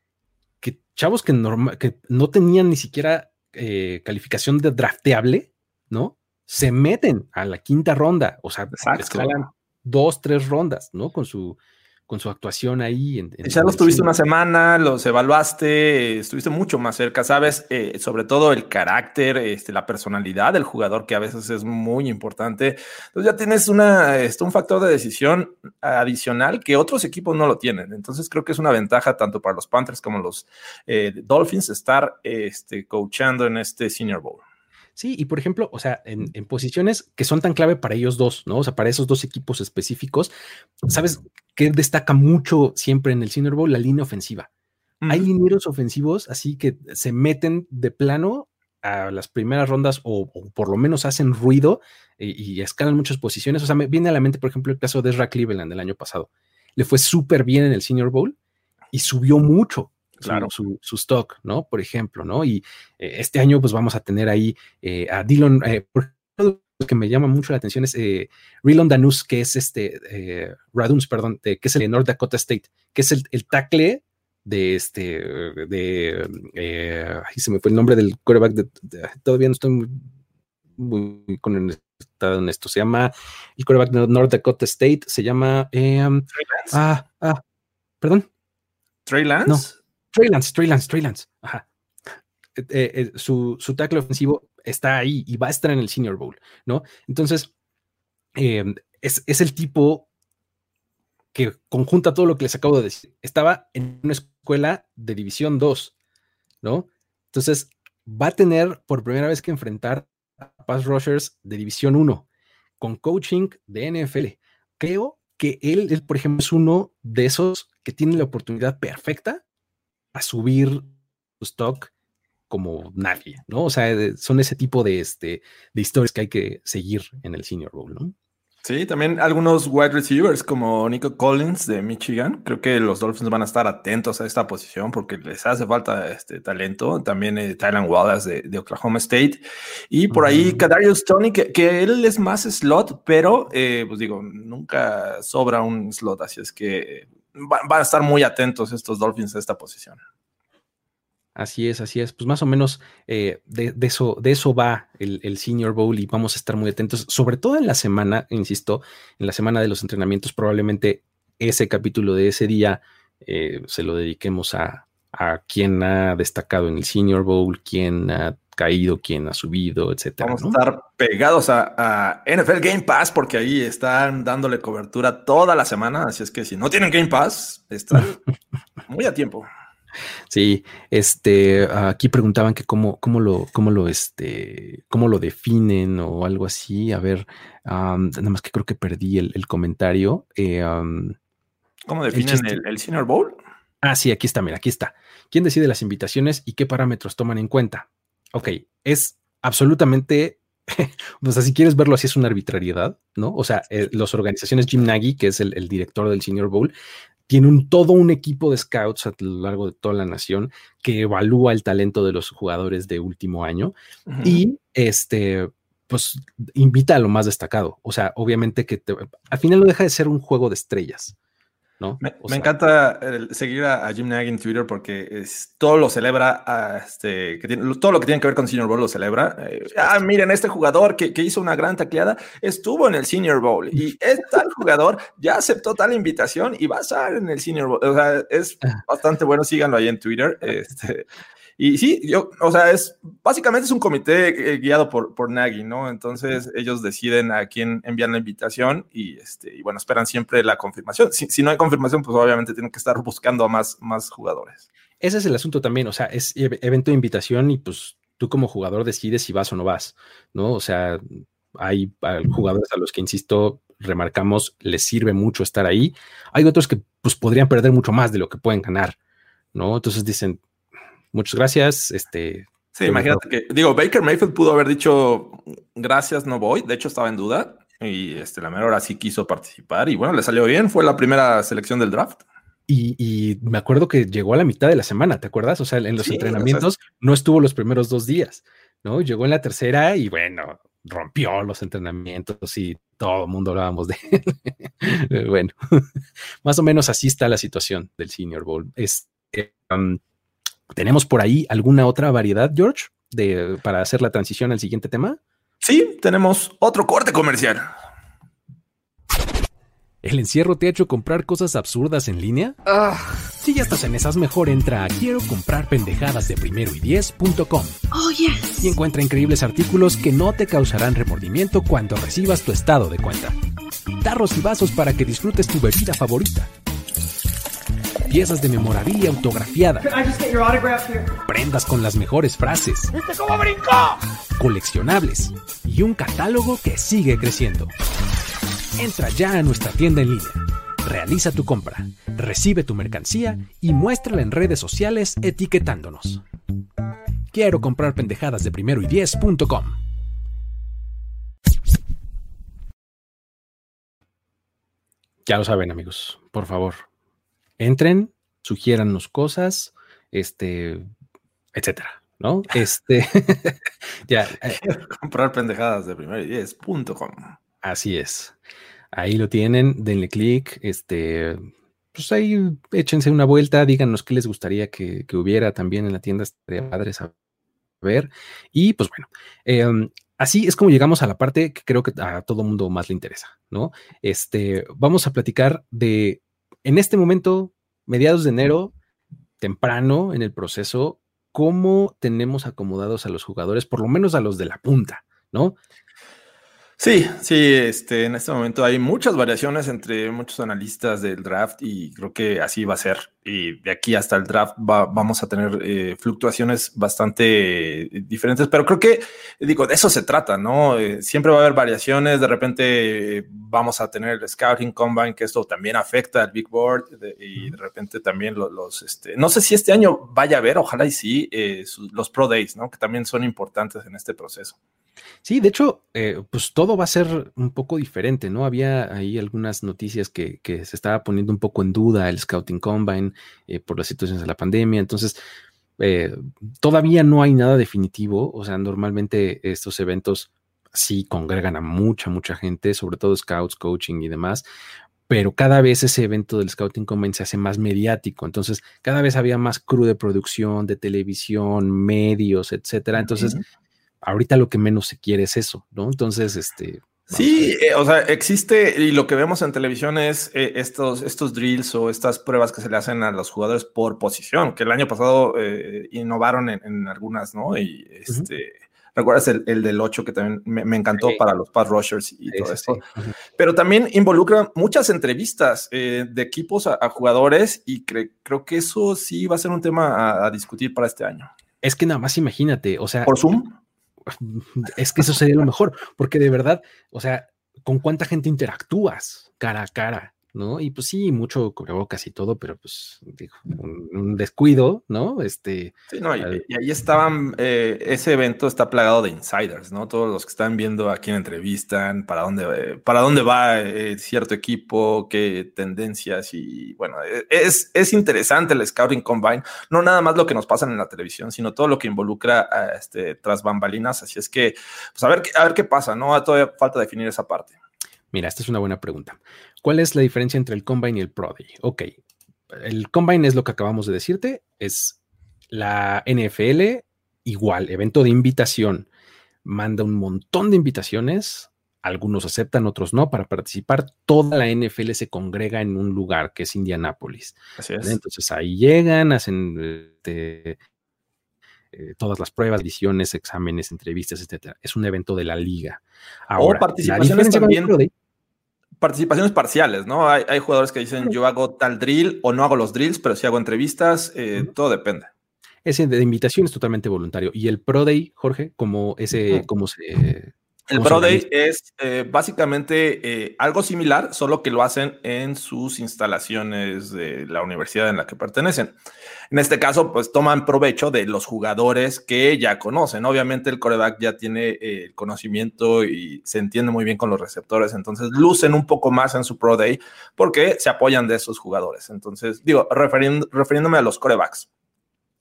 que chavos que, que no tenían ni siquiera eh, calificación de drafteable, ¿no? Se meten a la quinta ronda, o sea, escalan dos, tres rondas, ¿no? Con su, con su actuación ahí. En, ya los tuviste una semana, los evaluaste, estuviste mucho más cerca, ¿sabes? Eh, sobre todo el carácter, este, la personalidad del jugador, que a veces es muy importante. Entonces ya tienes una, este, un factor de decisión adicional que otros equipos no lo tienen. Entonces creo que es una ventaja tanto para los Panthers como los eh, Dolphins estar este, coachando en este Senior Bowl. Sí, y por ejemplo, o sea, en, posiciones que son tan clave para ellos dos, ¿no? O sea, para esos dos equipos específicos, ¿sabes qué destaca mucho siempre en el Senior Bowl? La línea ofensiva. Hay linieros ofensivos así que se meten de plano a las primeras rondas o, por lo menos hacen ruido y, escalan muchas posiciones. O sea, me viene a la mente, por ejemplo, el caso de Ezra Cleveland del año pasado. Le fue súper bien en el Senior Bowl y subió mucho claro. su, stock, ¿no? Por ejemplo, ¿no? Y eh, este año pues vamos a tener ahí eh, a Dylan, eh, por ejemplo, lo que me llama mucho la atención es Rilon Danus, que es este, Raduns, perdón, que es el de North Dakota State, que es el, el tackle de este, de, ahí se me fue el nombre del quarterback, de, todavía no estoy muy, muy con esto, se llama el quarterback de North Dakota State, se llama, ah, ah, perdón. ¿Trey Lance? No, Trey Lance, Trey Lance, Trey Lance. Ajá. Eh, eh, su, su tackle ofensivo está ahí y va a estar en el Senior Bowl, ¿no? Entonces, em, es, es, el tipo que conjunta todo lo que les acabo de decir. Estaba en una escuela de División 2, ¿no? Entonces, va a tener por primera vez que enfrentar a pass rushers de División 1 con coaching de NFL. Creo que él, él, por ejemplo, es uno de esos que tiene la oportunidad perfecta a subir su stock como nadie, ¿no? O sea, son ese tipo de, este, de historias que hay que seguir en el Senior Bowl, ¿no? Sí, también algunos wide receivers como Nico Collins de Michigan. Creo que los Dolphins van a estar atentos a esta posición porque les hace falta este talento. También eh, Tylan Wallace de, Oklahoma State. Y por ahí Kadarius Tony, que, que, él es más slot, pero eh, pues digo, nunca sobra un slot. Así es que van a estar muy atentos estos Dolphins a esta posición. Así es, así es. Pues más o menos eh, de, eso, de eso va el, Senior Bowl y vamos a estar muy atentos, sobre todo en la semana, insisto, en la semana de los entrenamientos, probablemente ese capítulo de ese día eh, se lo dediquemos a, a quien ha destacado en el Senior Bowl, quién ha caído, quién ha subido, etcétera. Vamos a estar pegados a, a, NFL Game Pass porque ahí están dándole cobertura toda la semana. Así es que si no tienen Game Pass, están muy a tiempo. Sí, este, aquí preguntaban que cómo, cómo lo, cómo lo, este, cómo lo definen o algo así. A ver, nada más que creo que perdí el, comentario. Eh, ¿Cómo definen el, Senior Bowl? Ah, sí, aquí está, mira, aquí está. ¿Quién decide las invitaciones y qué parámetros toman en cuenta? Ok, es absolutamente o sea, si quieres verlo así, es una arbitrariedad, ¿no? O sea, eh, las organizaciones Jim Nagy, que es el, el, director del Senior Bowl, tiene un, todo un equipo de scouts a lo largo de toda la nación que evalúa el talento de los jugadores de último año y este, pues invita a lo más destacado. O sea, obviamente que al final no deja de ser un juego de estrellas. Me, encanta seguir a, Jim Nagy en Twitter porque es, todo lo celebra, este, que tiene, todo lo que tiene que ver con Senior Bowl lo celebra. Eh, ah, miren, este jugador que, que, hizo una gran tacleada estuvo en el Senior Bowl y este tal jugador ya aceptó tal invitación y va a estar en el Senior Bowl. O sea, es bastante bueno, síganlo ahí en Twitter. Este, y sí, yo, o sea, es básicamente es un comité eh, guiado por, por Nagy, ¿no? Entonces ellos deciden a quién envían la invitación y, este, y bueno, esperan siempre la confirmación. Si, no hay confirmación, pues obviamente tienen que estar buscando a más, más jugadores. Ese es el asunto también, o sea, es evento de invitación y pues tú como jugador decides si vas o no vas, ¿no? O sea, hay jugadores a los que, insisto, remarcamos, les sirve mucho estar ahí. Hay otros que pues podrían perder mucho más de lo que pueden ganar, ¿no? Entonces dicen, muchas gracias. Este, sí, imagínate que, digo, Baker Mayfield pudo haber dicho gracias, no voy. De hecho, estaba en duda y este, la mejor sí quiso participar y bueno, le salió bien. Fue la primera selección del draft. Y, me acuerdo que llegó a la mitad de la semana, ¿te acuerdas? O sea, en los entrenamientos no estuvo los primeros dos días, ¿no? Llegó en la tercera y bueno, rompió los entrenamientos y todo el mundo hablábamos de él. bueno, más o menos así está la situación del Senior Bowl. Es, eh, um, ¿Tenemos por ahí alguna otra variedad, George, de, para hacer la transición al siguiente tema? Sí, tenemos otro corte comercial. ¿El encierro te ha hecho comprar cosas absurdas en línea? Ah. Si ya estás en esas, mejor entra a quiero comprar pendejadas de primero y diez.com. Oh, yes. Y encuentra increíbles artículos que no te causarán remordimiento cuando recibas tu estado de cuenta. Tarros y vasos para que disfrutes tu bebida favorita piezas de memorabilia autografiada, prendas con las mejores frases, coleccionables y un catálogo que sigue creciendo. Entra ya a nuestra tienda en línea. Realiza tu compra, recibe tu mercancía y muéstrala en redes sociales etiquetándonos. Quiero comprar pendejadas de primero y diez.com. Ya lo saben, amigos. Por favor, entren, sugiérannos cosas, este, etcétera, ¿no? Este, ya. Eh, comprar pendejadas de primer y Así es. Ahí lo tienen, denle clic, este, pues ahí échense una vuelta, díganos qué les gustaría que, hubiera también en la tienda, estaría padre saber. Y pues bueno, em, así es como llegamos a la parte que creo que a todo mundo más le interesa, ¿no? Este, vamos a platicar de en este momento, mediados de enero, temprano en el proceso cómo tenemos acomodados a los jugadores, por lo menos a los de la punta, ¿no? Sí, sí, este, en este momento hay muchas variaciones entre muchos analistas del draft y creo que así va a ser y de aquí hasta el draft vamos a tener eh, fluctuaciones bastante eh, diferentes, pero creo que, digo, de eso se trata, ¿no? Eh, siempre va a haber variaciones, de repente vamos a tener el Scouting Combine, que esto también afecta al Big Board y de repente también los, este, no sé si este año vaya a haber, ojalá y sí, los Pro Days, ¿no? Que también son importantes en este proceso. Sí, de hecho, pues todo va a ser un poco diferente, ¿no? Había ahí algunas noticias que, que se estaba poniendo un poco en duda el Scouting Combine eh, por las situaciones de la pandemia. Entonces, eh, todavía no hay nada definitivo. O sea, normalmente estos eventos sí congregan a mucha, mucha gente, sobre todo scouts, coaching y demás. Pero cada vez ese evento del Scouting Combine se hace más mediático. Entonces, cada vez había más crew de producción, de televisión, medios, etcétera. Entonces, ahorita lo que menos se quiere es eso, ¿no? Entonces, este, Sí, eh, o sea, existe y lo que vemos en televisión es eh, estos, estos drills o estas pruebas que se le hacen a los jugadores por posición, que el año pasado eh, innovaron en, algunas, ¿no? Y este, recuerdas el, del 8 que también me, encantó para los pass rushers y todo eso. Pero también involucra muchas entrevistas de equipos a, jugadores y creo que eso sí va a ser un tema a discutir para este año. Es que nada más imagínate, o sea. ¿Por Zoom? es que eso sería lo mejor, porque de verdad, o sea, ¿con cuánta gente interactúas cara a cara? ¿No? Y pues sí, mucho cubrebocas y todo, pero pues un, descuido, ¿no? Este. Sí, no, y, ahí estaban, eh, ese evento está plagado de insiders, ¿no? Todos los que están viendo a quién entrevistan, para dónde, para dónde va eh, cierto equipo, qué tendencias y bueno, e, es, es interesante el Scouting Combine, no nada más lo que nos pasa en la televisión, sino todo lo que involucra a este, tras bambalinas, así es que, pues a ver, a ver qué pasa, ¿no? Todavía falta definir esa parte. Mira, esta es una buena pregunta. ¿Cuál es la diferencia entre el Combine y el Pro Day? Ok, el Combine es lo que acabamos de decirte, es la NFL igual, evento de invitación. Manda un montón de invitaciones, algunos aceptan, otros no, para participar. Toda la NFL se congrega en un lugar que es Indianápolis. Así es. Entonces ahí llegan, hacen este, eh, todas las pruebas, ediciones, exámenes, entrevistas, etcétera. Es un evento de la liga. Ahora, o participaciones también. Participaciones parciales, ¿no? Hay, jugadores que dicen yo hago tal drill o no hago los drills, pero si hago entrevistas, eh, todo depende. Ese de invitación es totalmente voluntario. Y el Pro Day, Jorge, como ese, cómo se el Pro Day es eh, básicamente eh, algo similar, solo que lo hacen en sus instalaciones de la universidad en la que pertenecen. En este caso, pues toman provecho de los jugadores que ya conocen. Obviamente el coreback ya tiene eh, el conocimiento y se entiende muy bien con los receptores, entonces lucen un poco más en su Pro Day porque se apoyan de esos jugadores. Entonces, digo, refiriéndome a los corebacks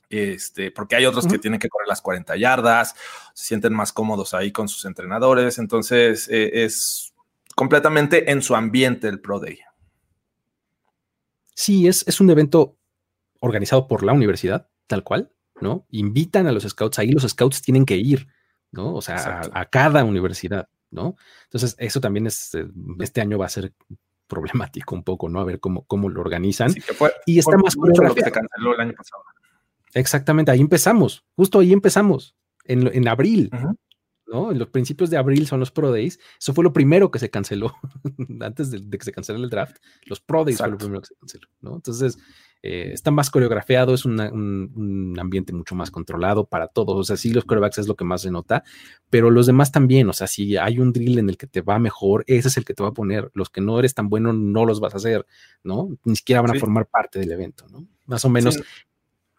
este, porque hay otros que tienen que correr las 40 yardas, se sienten más cómodos ahí con sus entrenadores, entonces eh, es completamente en su ambiente el Pro Day. Sí, es, es un evento organizado por la universidad, tal cual, ¿no? Invitan a los scouts, ahí los scouts tienen que ir, ¿no? O sea, a, cada universidad, ¿no? Entonces, eso también es, eh, este año va a ser problemático un poco, ¿no? A ver cómo, cómo lo organizan. y está más mucho lo que se canceló el año pasado. Exactamente, ahí empezamos, justo ahí empezamos, en, en abril, ¿no? En los principios de abril son los Pro Days. Eso fue lo primero que se canceló antes de, que se cancelara el draft. Los Pro Days fue lo primero que se canceló, ¿no? Entonces, eh, está más coreografiado, es un, ambiente mucho más controlado para todos. O sea, sí, los corebacks es lo que más se nota, pero los demás también. O sea, si hay un drill en el que te va mejor, ese es el que te va a poner. Los que no eres tan bueno, no los vas a hacer, ¿no? Ni siquiera van a formar parte del evento, ¿no? Más o menos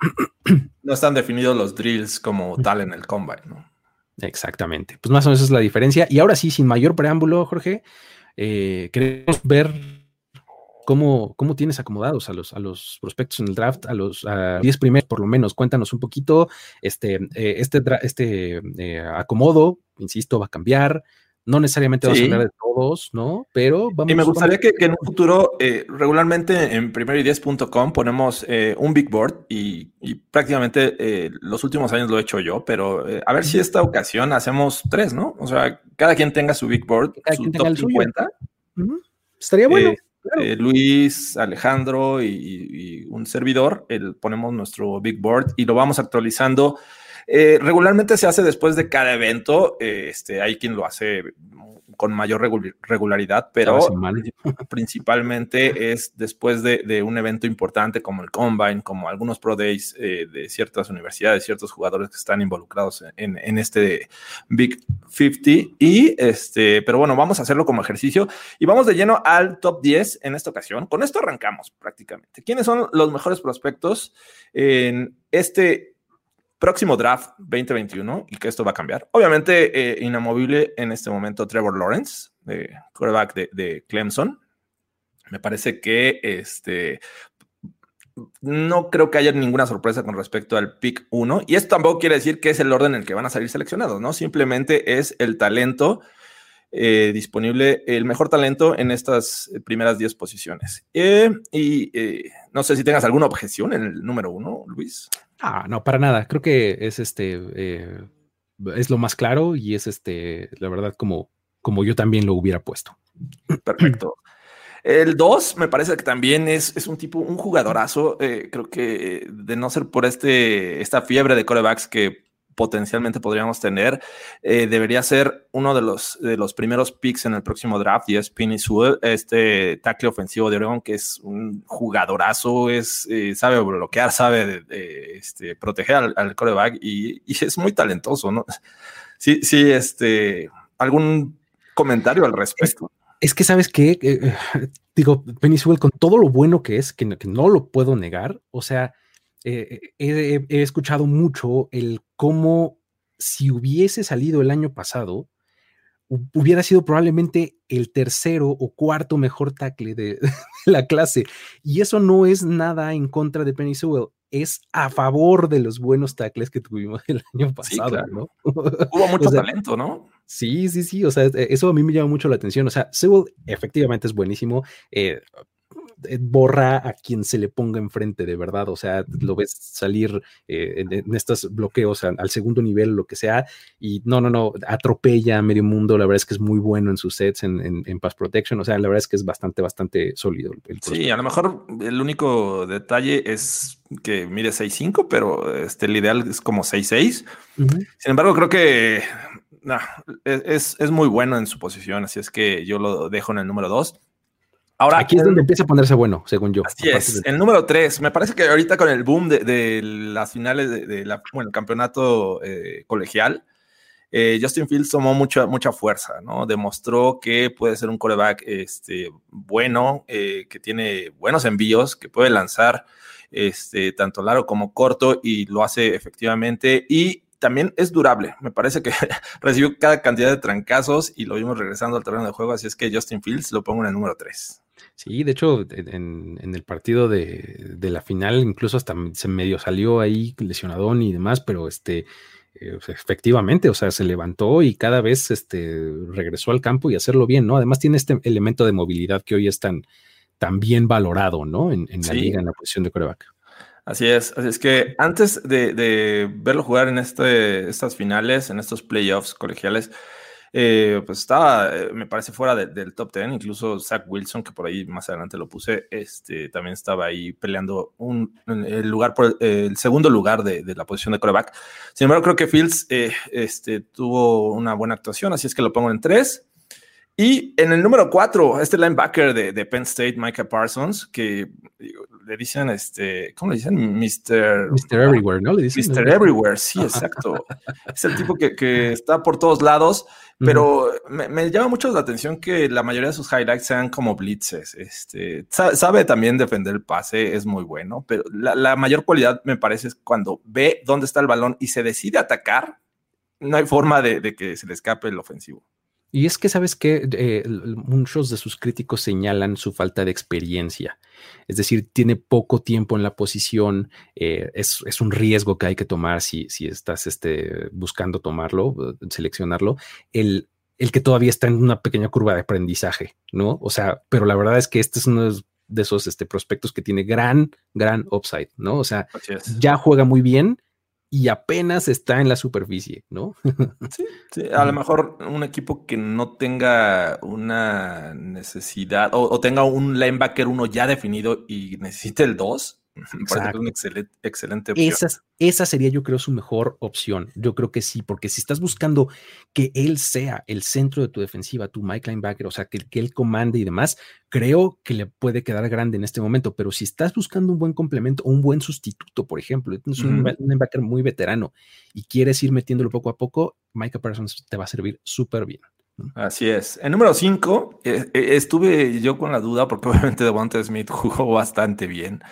no están definidos los drills como tal en el combine, ¿no? Exactamente. Pues más o menos es la diferencia. Y ahora sí, sin mayor preámbulo, Jorge, eh, queremos ver cómo, cómo tienes acomodados a los, a los prospectos en el draft, a los 10 primeros por lo menos. Cuéntanos un poquito. Este, eh, este, este eh, acomodo, insisto, va a cambiar. No necesariamente vas a hablar de todos, ¿no? Pero vamos Y me gustaría que, en un futuro, eh, regularmente en primero ponemos eh, un big board y, prácticamente eh, los últimos años lo he hecho yo, pero a ver si esta ocasión hacemos tres, ¿no? O sea, cada quien tenga su big board, su top 50. Estaría bueno. eh, Luis, Alejandro y, un servidor, el, ponemos nuestro big board y lo vamos actualizando. Eh, regularmente se hace después de cada evento. este, hay quien lo hace con mayor regularidad, pero principalmente es después de, un evento importante como el Combine, como algunos Pro Days eh, de ciertas universidades, ciertos jugadores que están involucrados en, este Big 50. Y este, pero bueno, vamos a hacerlo como ejercicio y vamos de lleno al top 10 en esta ocasión. Con esto arrancamos prácticamente. ¿Quiénes son los mejores prospectos en este próximo draft 2021 y que esto va a cambiar. Obviamente, eh, inamovible en este momento Trevor Lawrence, de quarterback de, Clemson. Me parece que este, no creo que haya ninguna sorpresa con respecto al pick 1. Y esto tampoco quiere decir que es el orden en el que van a salir seleccionados, ¿no? Simplemente es el talento eh, disponible, el mejor talento en estas primeras 10 posiciones. Eh, y no sé si tengas alguna objeción en el número 1, Luis. Ah, no, para nada. Creo que es este, eh, es lo más claro y es este, la verdad, como, como yo también lo hubiera puesto. Perfecto. El 2 me parece que también es, es un tipo, un jugadorazo. Eh, creo que de no ser por este, esta fiebre de corebacks que potencialmente podríamos tener, eh, debería ser uno de los, de los primeros picks en el próximo draft y es Penny Sewell, este tackle ofensivo de Oregon, que es un jugadorazo, es, eh, sabe bloquear, sabe este, proteger al, al coreback y, es muy talentoso, ¿no? Sí, sí, este, algún comentario al respecto. Es, que, ¿sabes qué? Eh, digo, Penny Sewell, con todo lo bueno que es, que no lo puedo negar, o sea, he, escuchado mucho el cómo si hubiese salido el año pasado, hubiera sido probablemente el tercero o cuarto mejor tackle de, la clase. Y eso no es nada en contra de Penny Sewell, es a favor de los buenos tackles que tuvimos el año pasado, ¿no? Hubo mucho talento, ¿no? Sí, sí, sí, o sea, e, eso a mí me llama mucho la atención. O sea, Sewell efectivamente es buenísimo. Eh, borra a quien se le ponga enfrente de verdad, o sea, lo ves salir eh, en, estos bloqueos al segundo nivel, lo que sea, y no, no, no, atropella a medio mundo, la verdad es que es muy bueno en sus sets, en, en, Pass Protection, o sea, la verdad es que es bastante, bastante sólido. sí, a lo mejor el único detalle es que mide 6'5, pero este, el ideal es como 6'6. Sin embargo, creo que es, es, muy bueno en su posición, así es que yo lo dejo en el número 2. Ahora, aquí es donde empieza a ponerse bueno, según yo. Así es. El número tres, me parece que ahorita con el boom de, las finales de, la, bueno, el campeonato eh, colegial, eh, Justin Fields tomó mucha, mucha fuerza, ¿no? Demostró que puede ser un coreback este, bueno, eh, que tiene buenos envíos, que puede lanzar este, tanto largo como corto y lo hace efectivamente. Y también es durable. Me parece que recibió cada cantidad de trancazos y lo vimos regresando al terreno de juego. Así es que Justin Fields lo pongo en el número 3. Sí, de hecho, en, el partido de, la final, incluso hasta se medio salió ahí lesionadón y demás, pero este, eh, efectivamente, o sea, se levantó y cada vez este, regresó al campo y hacerlo bien, ¿no? Además tiene este elemento de movilidad que hoy es tan, tan bien valorado, ¿no? En, la liga, en la posición de coreback. Así es, así es que antes de, verlo jugar en este, estas finales, en estos playoffs colegiales, eh, pues estaba, eh, me parece, fuera del top 10. Incluso Zach Wilson, que por ahí más adelante lo puse, este, también estaba ahí peleando un, el lugar por el segundo lugar de, la posición de coreback. Sin embargo, creo que Fields eh, este, tuvo una buena actuación, así es que lo pongo en tres. Y en el número cuatro, este linebacker de, de Penn State, Micah Parsons, que le dicen, este, ¿cómo le dicen? Mr. Mr. Everywhere, ¿no? Le dicen. Mr. Everywhere, sí, exacto. es el tipo que, que, está por todos lados, pero me, llama mucho la atención que la mayoría de sus highlights sean como blitzes. Este, sabe, también defender el pase, es muy bueno, pero la, mayor cualidad me parece es cuando ve dónde está el balón y se decide atacar, no hay forma de, de que se le escape el ofensivo. Y es que, ¿sabes que eh, muchos de sus críticos señalan su falta de experiencia. Es decir, tiene poco tiempo en la posición. Eh, es, un riesgo que hay que tomar si, si estás este, buscando tomarlo, seleccionarlo. El, el que todavía está en una pequeña curva de aprendizaje, ¿no? O sea, pero la verdad es que este es uno de esos este, prospectos que tiene gran, gran upside, ¿no? O sea, ya juega muy bien, y apenas está en la superficie, ¿no? Sí, a lo mejor un equipo que no tenga una necesidad o, tenga un linebacker uno ya definido y necesite el 2, parece una excelente, excelente opción. Esa, sería, yo creo, su mejor opción. Yo creo que sí, porque si estás buscando que él sea el centro de tu defensiva, tu Mike linebacker, o sea, que, que él comande y demás, creo que le puede quedar grande en este momento. Pero si estás buscando un buen complemento o un buen sustituto, por ejemplo, es un, linebacker muy veterano y quieres ir metiéndolo poco a poco, Micah Parsons te va a servir súper bien. Así es. En número 5, eh, eh, estuve yo con la duda porque obviamente Devonta Smith jugó bastante bien.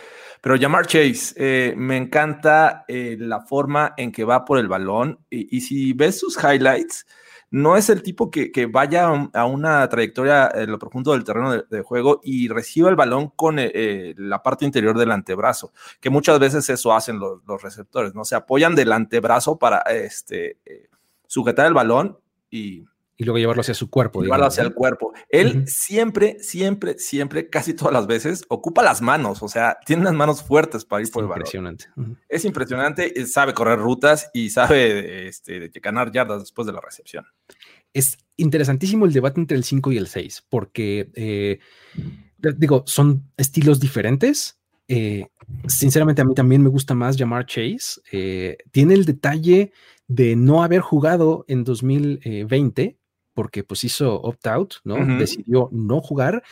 Pero Jamar Chase, eh, me encanta eh, la forma en que va por el balón y, si ves sus highlights, no es el tipo que, vaya a una trayectoria en lo profundo del terreno de, juego y reciba el balón con eh, la parte interior del antebrazo, que muchas veces eso hacen los, receptores, ¿no? Se apoyan del antebrazo para este, sujetar el balón y y luego llevarlo hacia su cuerpo. Llevarlo hacia el cuerpo. Él siempre, siempre, siempre, casi todas las veces, ocupa las manos, o sea, tiene las manos fuertes para ir por el balón. Impresionante. Es impresionante, sabe correr rutas y sabe este, ganar yardas después de la recepción. Es interesantísimo el debate entre el 5 y el 6, porque, eh, digo, son estilos diferentes. Eh, sinceramente, a mí también me gusta más llamar Chase. Eh, tiene el detalle de no haber jugado en 2020 porque pues hizo opt-out, ¿no? Decidió no jugar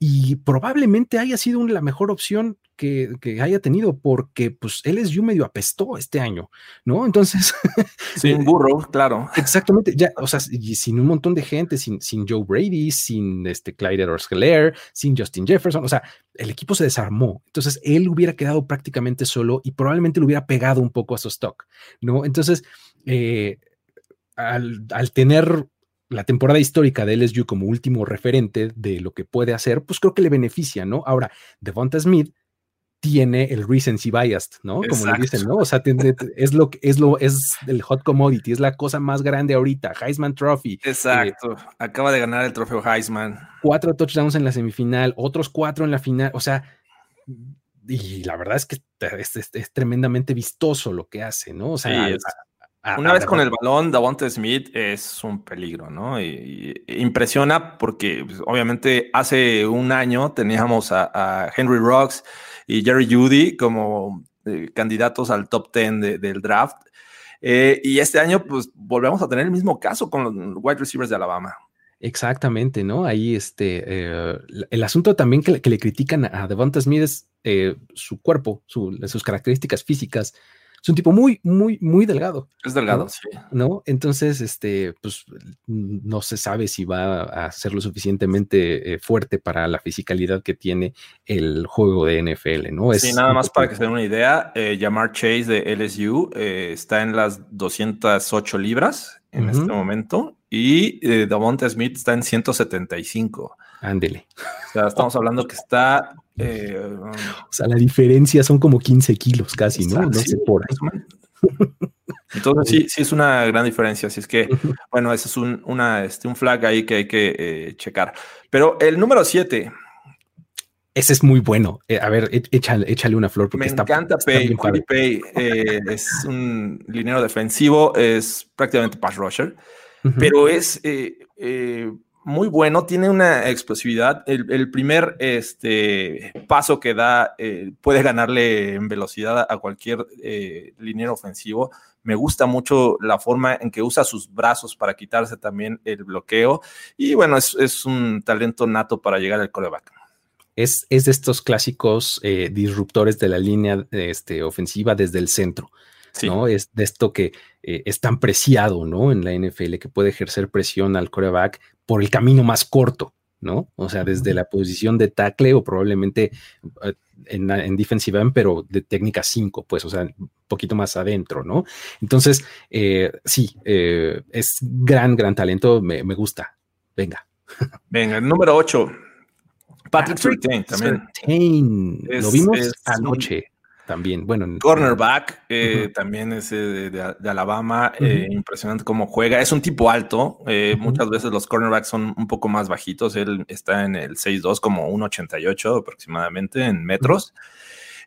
y probablemente haya sido la mejor opción que, haya tenido porque pues LSU medio apestó este año, ¿no? Entonces... Sin eh, burro, claro. Exactamente, ya, o sea, sin un montón de gente, sin, sin Joe Brady, sin este Clyde edwards sin Justin Jefferson, o sea, el equipo se desarmó. Entonces, él hubiera quedado prácticamente solo y probablemente le hubiera pegado un poco a su stock, ¿no? Entonces, eh, al, al, tener la temporada histórica de LSU como último referente de lo que puede hacer, pues creo que le beneficia, ¿no? Ahora, Devonta Smith tiene el recency bias, ¿no? Como le dicen, ¿no? O sea, es lo que es lo es el hot commodity, es la cosa más grande ahorita, Heisman Trophy. Exacto. Acaba de ganar el trofeo Heisman. Cuatro touchdowns en la semifinal, otros cuatro en la final, o sea, y la verdad es que es, tremendamente vistoso lo que hace, ¿no? O sea, Ah, Una vez con el balón, Davante Smith es un peligro, ¿no? Y, impresiona porque pues, obviamente hace un año teníamos a, Henry Rocks y Jerry Judy como eh, candidatos al top 10 del draft. Eh, y este año, pues volvemos a tener el mismo caso con los wide receivers de Alabama. Exactamente, ¿no? Ahí este, eh, el asunto también que, le critican a Devonta Smith es su cuerpo, sus características físicas es un tipo muy, muy, muy delgado. Es delgado, sí. ¿No? Entonces, este, pues no se sabe si va a ser lo suficientemente eh, fuerte para la fisicalidad que tiene el juego de NFL, ¿no? Es sí, nada más para que se den una idea, eh, Jamar Chase de LSU eh, está en las 208 libras en este momento y eh, Davonte Smith está en 175. Ándele. O sea, estamos hablando que está eh, o sea, la diferencia son como 15 kilos casi, ¿no? No sé por ahí. Entonces sí, sí es una gran diferencia. Así es que, bueno, ese es un, una, este, un flag ahí que hay que eh, checar. Pero el número 7. Ese es muy bueno. Eh, a ver, échale, échale, una flor. Porque Me encanta Pay. Pay es un linero defensivo, es prácticamente pass rusher, pero es muy bueno, tiene una explosividad. El, primer este, paso que da eh, puede ganarle en velocidad a cualquier eh, liniero ofensivo. Me gusta mucho la forma en que usa sus brazos para quitarse también el bloqueo. Y bueno, es, un talento nato para llegar al coreback. Es, es de estos clásicos eh, disruptores de la línea este, ofensiva desde el centro. ¿no? Es de esto que eh, es tan preciado, ¿no? En la NFL, que puede ejercer presión al coreback por el camino más corto, ¿no? O sea, desde la posición de tackle o probablemente eh, en, en defensive end, pero de técnica 5, pues, o sea, un poquito más adentro, ¿no? Entonces, eh, sí, es gran, gran talento, me, gusta. Venga. Venga, el número 8. Patrick Surtain también. Lo vimos anoche también. Bueno, cornerback eh, también es eh, de, Alabama, eh, impresionante cómo juega. Es un tipo alto. Muchas veces los cornerbacks son un poco más bajitos. Él está en el 6'2, como 1'88 aproximadamente en metros.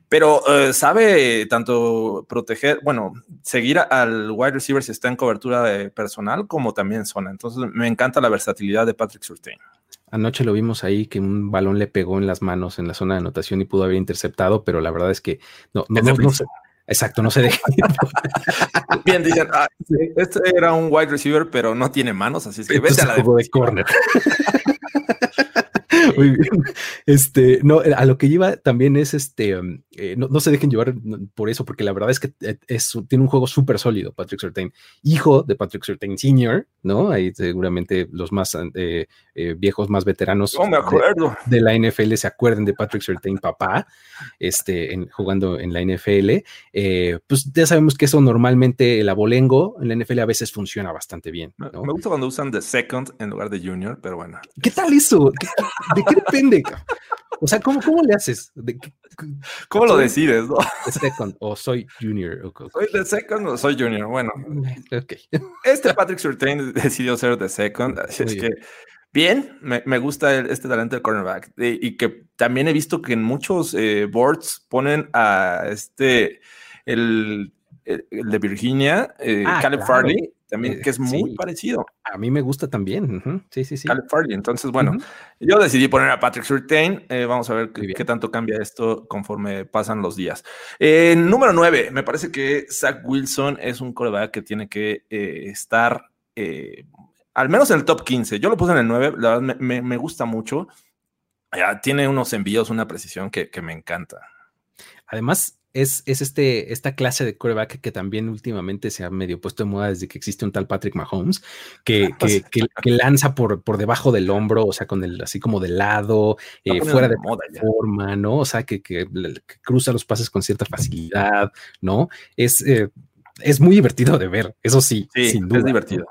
pero sabe tanto proteger, bueno, seguir al wide receiver si está en cobertura de personal como también zona. Entonces me encanta la versatilidad de Patrick Surtain. Anoche lo vimos ahí que un balón le pegó en las manos en la zona de anotación y pudo haber interceptado, pero la verdad es que no, no, no, Exacto, no se deja. Bien, dicen, ah, este era un wide receiver, pero no tiene manos, así es que vete a la de, de corner. Muy bien. Este, no, a lo que iba también es este, um, eh, no, se dejen llevar por eso, porque la verdad es que eh, es, tiene un juego súper sólido, Patrick Surtain, hijo de Patrick Surtain Sr., ¿no? Ahí seguramente los más eh, viejos, más veteranos De, la NFL se acuerden de Patrick Surtain, papá, este, jugando en la NFL. pues ya sabemos que eso normalmente el abolengo en la NFL a veces funciona bastante bien. Me gusta cuando usan the second en lugar de junior, pero bueno. ¿Qué tal eso? ¿De qué depende? O sea, ¿cómo, cómo le haces? ¿Cómo lo decides? No? second o soy junior. ¿Soy the second o soy junior? Bueno, este Patrick Surtain decidió ser the second, así es que bien, me, gusta este talento de cornerback y que también he visto que en muchos eh, boards ponen a este, el, de Virginia, eh, ah, Caleb Farley también, eh, que es muy parecido. A mí me gusta también. Sí, sí, sí. Farley. Entonces, bueno, yo decidí poner a Patrick Surtain. Eh, vamos a ver qué, tanto cambia esto conforme pasan los días. Eh, número 9, me parece que Zach Wilson es un coreback que tiene que estar al menos en el top 15. Yo lo puse en el 9, la verdad me, gusta mucho. tiene unos envíos, una precisión que, que me encanta. Además, es, este, esta clase de quarterback que también últimamente se ha medio puesto de moda desde que existe un tal Patrick Mahomes, que, que, lanza por, por debajo del hombro, o sea, con el así como de lado, eh, fuera de moda forma, ¿no? O sea, que, cruza los pases con cierta facilidad, ¿no? Es, eh, es muy divertido de ver, eso sí, sin duda. Es divertido.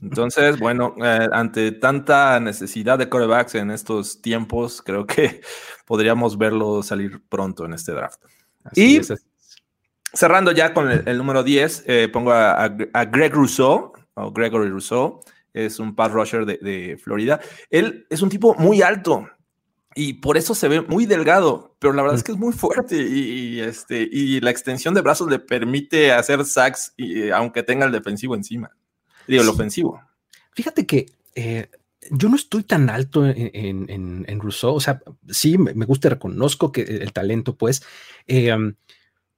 Entonces, bueno, eh, ante tanta necesidad de corebacks en estos tiempos, creo que podríamos verlo salir pronto en este draft y cerrando ya con el, número 10, eh, pongo a, Greg Rousseau, o Gregory Rousseau, es un pass rusher de, Florida. Él es un tipo muy alto y por eso se ve muy delgado, pero la verdad es que es muy fuerte y, este, y la extensión de brazos le permite hacer sacks y, aunque tenga el defensivo encima. Digo, el ofensivo. Fíjate que eh, yo no estoy tan alto en, en, Rousseau, o sea, sí, me gusta, reconozco que el talento, pues, eh,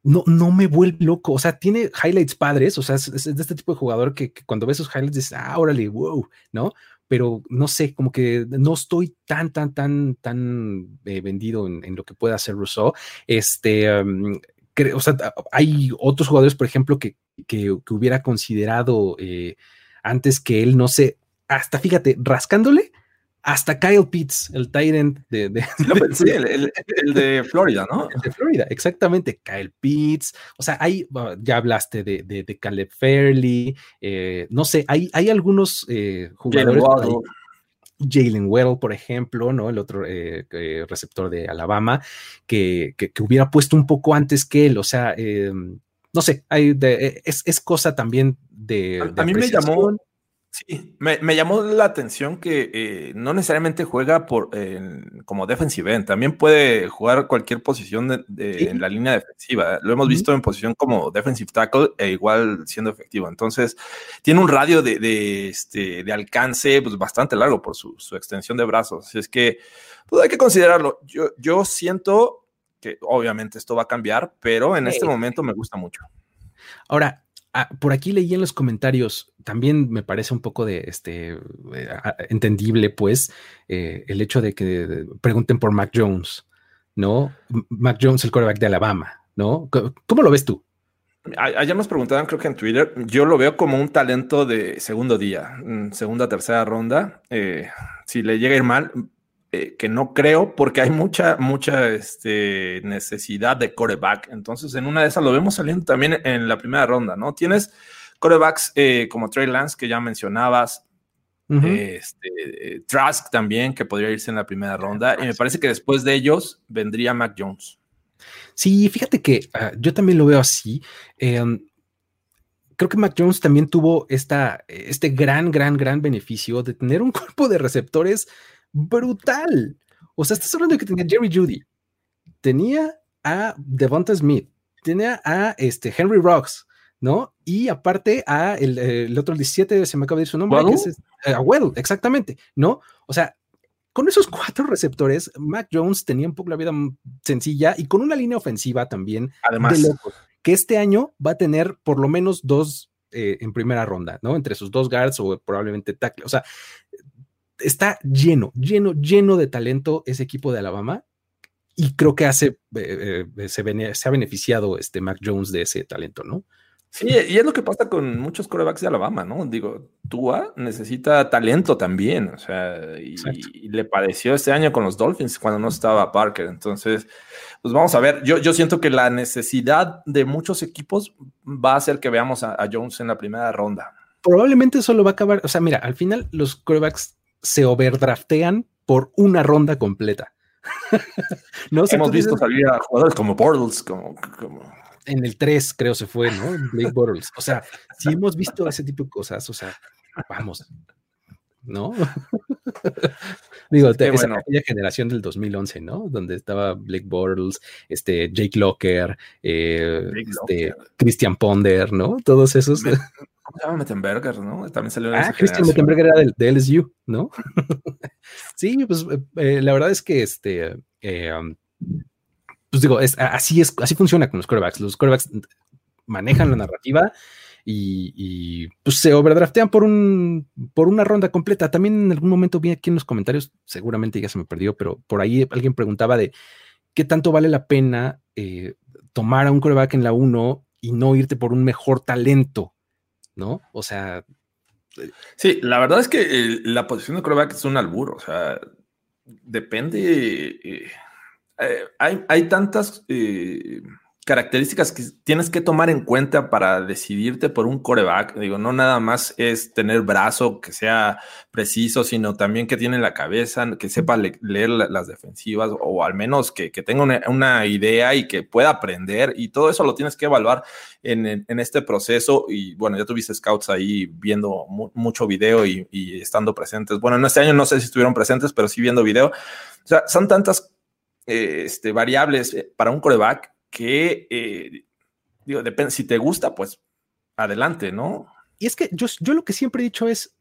no, no me vuelve loco, o sea, tiene highlights padres, o sea, es, de este tipo de jugador que, cuando ves esos highlights dices, ah, órale, wow, ¿no? Pero no sé, como que no estoy tan, tan, tan, tan eh, vendido en, lo que pueda hacer Rousseau. Este, o sea, hay otros jugadores, por ejemplo, que, que, hubiera considerado eh, antes que él, no sé, hasta fíjate, rascándole, hasta Kyle Pitts, el Tyrant de, de, el, de Florida, ¿no? El de Florida, exactamente. Kyle Pitts. O sea, hay, ya hablaste de, de, Caleb Fairley. Eh, no sé, hay, hay algunos eh, jugadores. Jalen Weddle, por ejemplo, ¿no? El otro eh, receptor de Alabama, que, que, hubiera puesto un poco antes que él. O sea, no sé, hay es, es, cosa también de. A, mí me llamó Sí, me, llamó la atención que eh, no necesariamente juega por como defensive end, también puede jugar cualquier posición en la línea defensiva. Lo hemos visto en posición como defensive tackle e igual siendo efectivo. Entonces, tiene un radio de, este, de alcance pues, bastante largo por su, extensión de brazos. Así es que pues, hay que considerarlo. Yo, yo siento que obviamente esto va a cambiar, pero en este momento me gusta mucho. Ahora, Ah, por aquí leí en los comentarios, también me parece un poco de este eh, entendible, pues, eh, el hecho de que pregunten por Mac Jones, ¿no? Mac Jones, el quarterback de Alabama, ¿no? ¿Cómo lo ves tú? Ayer nos preguntaban, creo que en Twitter, yo lo veo como un talento de segundo día, mm, segunda, tercera ronda. Eh, si le llega a ir mal, eh, que no creo porque hay mucha, mucha este, necesidad de coreback. Entonces, en una de esas lo vemos saliendo también en la primera ronda, ¿no? Tienes corebacks eh, como Trey Lance, que ya mencionabas, este, Trask también, que podría irse en la primera ronda, y me parece que después de ellos vendría Mac Jones. Sí, fíjate que ah, yo también lo veo así. Creo que Mac Jones también tuvo esta, este gran, gran, gran beneficio de tener un cuerpo de receptores brutal. O sea, estás hablando de que tenía Jerry Judy, tenía a Devonta Smith, tiene a este Henry Rocks, ¿no? Y aparte a el, otro 17, se me acaba de decir su nombre, que es, a Well, exactamente, ¿no? O sea, con esos cuatro receptores, Mac Jones tenía un poco la vida sencilla y con una línea ofensiva también. Además, que este año va a tener por lo menos dos eh, en primera ronda, ¿no? Entre sus dos guards o probablemente tackle. O sea, está lleno, lleno, lleno de talento ese equipo de Alabama y creo que hace, eh, eh, se, se, ha beneficiado este Mac Jones de ese talento, ¿no? Sí, y es lo que pasa con muchos corebacks de Alabama, ¿no? Digo, Tua necesita talento también, o sea, y, le padeció este año con los Dolphins cuando no estaba Parker. Entonces, pues vamos a ver, yo, yo siento que la necesidad de muchos equipos va a hacer que veamos a, Jones en la primera ronda. Probablemente eso lo va a acabar, o sea, mira, al final los corebacks se overdraftean por una ronda completa. no Hemos visto salir a jugadores como Bortles, como en el 3 creo se fue, ¿no? Blake Bortles. O sea, si hemos visto ese tipo de cosas, o sea, vamos, ¿no? Digo, esa aquella generación del 2011, ¿no? Donde estaba Blake Bortles, este, Jake Locker, eh, este, Christian Ponder, ¿no? Todos esos. ¿Cómo se llama Mettenberger, no? También salió Ah, Christian Mettenberger era de, LSU, ¿no? sí, pues eh, la verdad es que este, eh, um, pues digo, es, así es, así funciona con los quarterbacks. Los quarterbacks manejan la narrativa y, pues se overdraftean por un por una ronda completa. También en algún momento vi aquí en los comentarios, seguramente ya se me perdió, pero por ahí alguien preguntaba de qué tanto vale la pena eh, tomar a un quarterback en la 1 y no irte por un mejor talento, ¿no? O sea. Eh, sí, la verdad es que la posición de quarterback es un albur, o sea, depende. Eh, eh, hay, hay, tantas eh, características que tienes que tomar en cuenta para decidirte por un coreback. Digo, no nada más es tener brazo que sea preciso, sino también que tiene la cabeza, que sepa leer las defensivas o al menos que, tenga una, idea y que pueda aprender. Y todo eso lo tienes que evaluar en, este proceso. Y bueno, ya tuviste scouts ahí viendo mucho video y, y estando presentes. Bueno, en este año no sé si estuvieron presentes, pero sí viendo video. O sea, son tantas este, variables eh, para un coreback que, eh, digo, depende, si te gusta, pues adelante, ¿no? Y es que yo, yo lo que siempre he dicho es,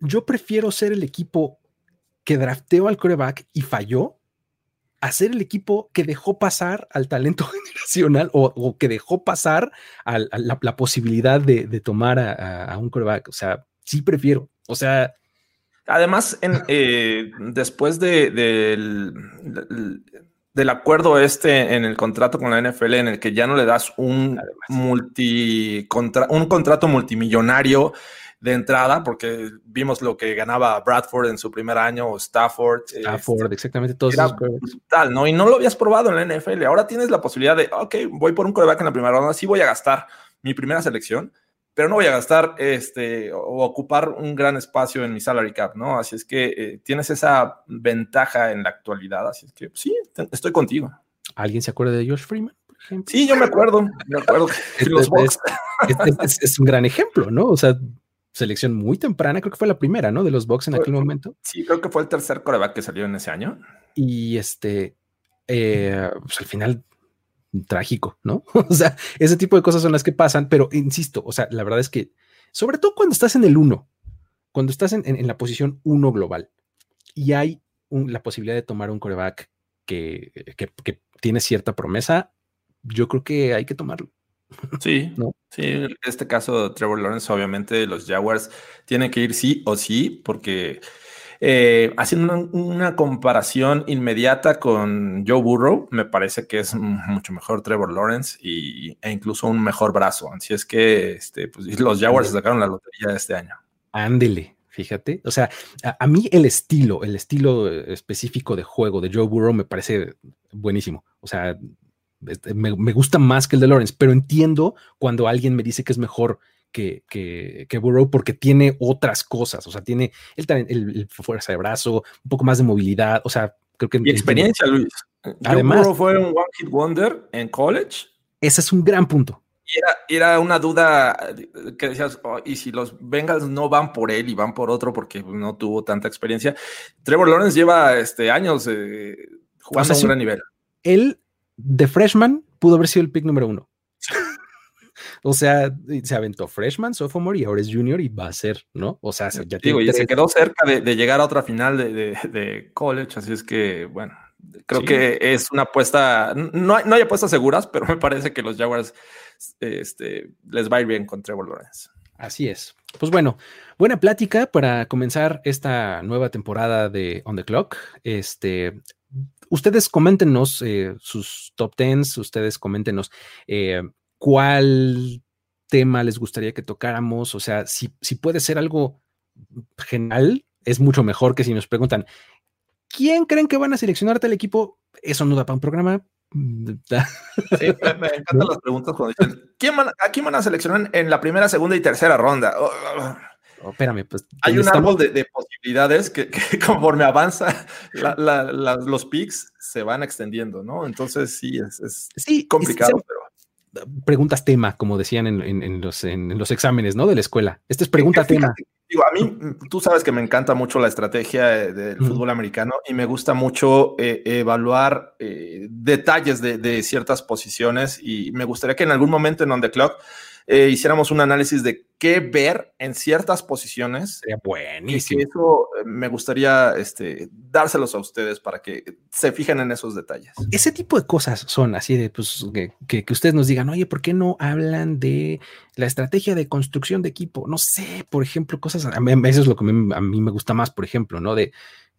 yo prefiero ser el equipo que drafteó al coreback y falló, a ser el equipo que dejó pasar al talento generacional o, que dejó pasar a, la, posibilidad de, tomar a, un coreback. O sea, sí prefiero. O sea, Además, en, eh, después de, del, acuerdo este en el contrato con la NFL, en el que ya no le das un, multi, un contrato multimillonario de entrada, porque vimos lo que ganaba Bradford en su primer año, o Stafford. Stafford, este, exactamente, todos esos brutal, ¿no? Y no lo habías probado en la NFL. Ahora tienes la posibilidad de, ok, voy por un coreback en la primera ronda, sí voy a gastar mi primera selección, pero no voy a gastar este, o ocupar un gran espacio en mi salary cap, ¿no? Así es que eh, tienes esa ventaja en la actualidad, así es que sí, estoy contigo. ¿Alguien se acuerda de Josh Freeman? Por ejemplo? Sí, yo me acuerdo, me acuerdo. es, es, un gran ejemplo, ¿no? O sea, selección muy temprana, creo que fue la primera, ¿no? De los Bucks en aquel momento. Sí, creo que fue el tercer coreback que salió en ese año. Y este, eh, pues al final trágico, ¿no? o sea, ese tipo de cosas son las que pasan, pero insisto, o sea, la verdad es que, sobre todo cuando estás en el 1, cuando estás en, la posición 1 global y hay la posibilidad de tomar un coreback que, tiene cierta promesa, yo creo que hay que tomarlo. Sí, ¿no? sí, en este caso Trevor Lawrence, obviamente los Jaguars tienen que ir sí o sí, porque eh, haciendo una, comparación inmediata con Joe Burrow, me parece que es mucho mejor Trevor Lawrence y, e incluso un mejor brazo. Así es que este, pues, los Jaguars sacaron la lotería este año. Ándele, fíjate. O sea, a, mí el estilo, el estilo específico de juego de Joe Burrow me parece buenísimo. O sea, este, me, me, gusta más que el de Lawrence, pero entiendo cuando alguien me dice que es mejor que, que, Burrow porque tiene otras cosas, o sea, tiene el, el, fuerza de brazo, un poco más de movilidad, o sea, creo que... Y experiencia, Luis. Además, Burrow fue un One Hit Wonder en college. Ese es un gran punto. Y era, era una duda que decías, oh, y si los Bengals no van por él y van por otro porque no tuvo tanta experiencia. Trevor Lawrence lleva este, años eh, jugando a un gran nivel. Él de freshman pudo haber sido el pick número uno. O sea, se aventó freshman, sophomore y ahora es junior y va a ser, ¿no? O sea, ya Digo, y se quedó cerca de, llegar a otra final de, college, así es que, bueno, creo que es una apuesta, no hay, no hay apuestas seguras, pero me parece que los Jaguars este, les va a ir bien con Trevor Lawrence. Así es. Pues bueno, buena plática para comenzar esta nueva temporada de On the Clock. Este, ustedes coméntenos eh, sus top tens, ustedes coméntenos eh, cuál tema les gustaría que tocáramos. O sea, si, si puede ser algo genial, es mucho mejor que si nos preguntan, ¿quién creen que van a seleccionar tal equipo? Eso no da para un programa, Sí, me, encantan las preguntas cuando dicen, ¿a quién van a seleccionar en la primera, segunda y tercera ronda? Oh, oh, espérame, pues. Hay un árbol de, posibilidades que, conforme avanza los picks se van extendiendo, ¿no? Entonces sí, es, sí, complicado, Preguntas tema, como decían en, los, en, los, exámenes, ¿no? De la escuela. Esta es pregunta tema a mí, tú sabes que me encanta mucho la estrategia eh, del fútbol americano y me gusta mucho eh, evaluar eh, detalles de, ciertas posiciones y me gustaría que en algún momento en On The Clock eh, hiciéramos un análisis de qué ver en ciertas posiciones. Sería buenísimo. Y eso eh, me gustaría este, dárselos a ustedes para que se fijen en esos detalles. Ese tipo de cosas son así de pues, que, que, ustedes nos digan, oye, ¿por qué no hablan de la estrategia de construcción de equipo? No sé, por ejemplo, cosas, a mí, eso es lo que a mí me gusta más, por ejemplo, ¿no? De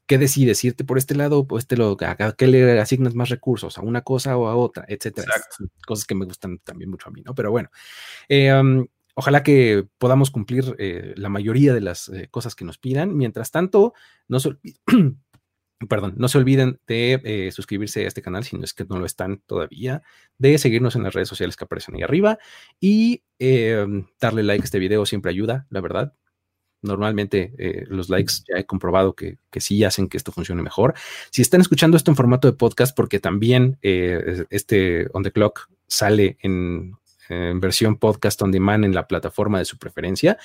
¿qué decides? ¿Irte por este lado o por este lado? ¿A qué le asignas más recursos? ¿A una cosa o a otra? Etcétera. Cosas que me gustan también mucho a mí, ¿no? Pero bueno, eh, ojalá que podamos cumplir eh, la mayoría de las eh, cosas que nos pidan. Mientras tanto, no se olviden. Perdón, no se olviden de suscribirse a este canal si no es que no lo están todavía, de seguirnos en las redes sociales que aparecen ahí arriba y darle like a este video siempre ayuda, la verdad Normalmente eh, los likes ya he comprobado que, que, sí hacen que esto funcione mejor. Si están escuchando esto en formato de podcast, porque también eh, este On the Clock sale en, versión podcast on demand en la plataforma de su preferencia.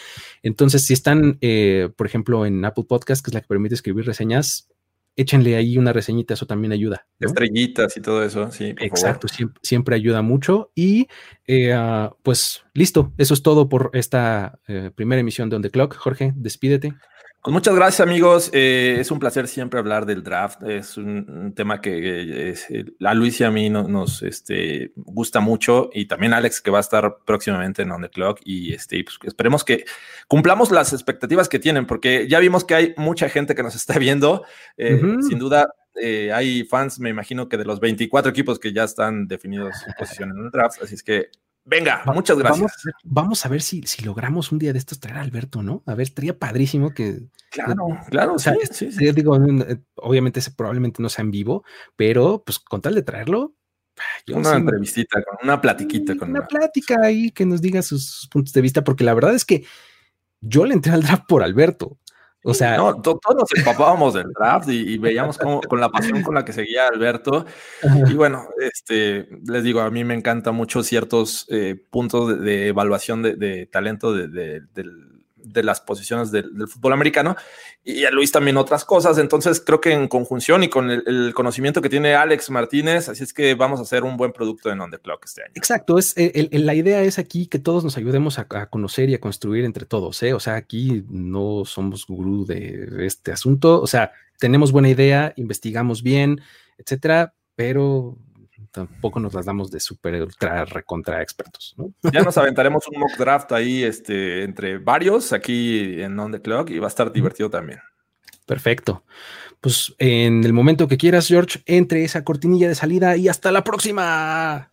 Entonces, si están, eh, por ejemplo, en Apple Podcast, que es la que permite escribir reseñas, échenle ahí una reseñita, eso también ayuda. Estrellitas y todo eso, sí. Exacto, siempre, ayuda mucho. Y eh, ah, pues listo, eso es todo por esta eh, primera emisión de On The Clock. Jorge, despídete. Pues muchas gracias amigos, eh, es un placer siempre hablar del draft, es un, tema que eh, a Luis y a mí nos este, gusta mucho y también Alex que va a estar próximamente en On The Clock y este, pues, esperemos que cumplamos las expectativas que tienen porque ya vimos que hay mucha gente que nos está viendo, eh, sin duda hay fans, me imagino que de los 24 equipos que ya están definidos su posición en el draft, así es que Venga, muchas gracias. Vamos, a ver si, si logramos un día de estos traer a Alberto, ¿no? A ver, estaría padrísimo que. Claro, claro. O sea, sí, sí, Digo, eh, obviamente probablemente no sea en vivo, pero pues con tal de traerlo. una entrevistita, una platiquita. Con una, plática ahí que nos diga sus puntos de vista, porque la verdad es que yo le entré al draft por Alberto. O sea, no, todos nos empapábamos del draft y, veíamos cómo, con la pasión con la que seguía Alberto. Y bueno, este, les digo, a mí me encanta mucho ciertos eh, puntos de, evaluación de, talento del de las posiciones del, fútbol americano y a Luis también otras cosas. Entonces creo que en conjunción y con el, conocimiento que tiene Alex Martínez, así es que vamos a hacer un buen producto en On The Clock este año. Exacto, es, eh, la idea es aquí que todos nos ayudemos a, conocer y a construir entre todos. ¿eh? O sea, aquí no somos gurú de este asunto. O sea, tenemos buena idea, investigamos bien, etcétera, pero tampoco nos las damos de super ultra recontra expertos. ¿no? Ya nos aventaremos un mock draft ahí este, entre varios aquí en On the Clock y va a estar divertido también. Perfecto. Pues en el momento que quieras, George, entre esa cortinilla de salida y hasta la próxima.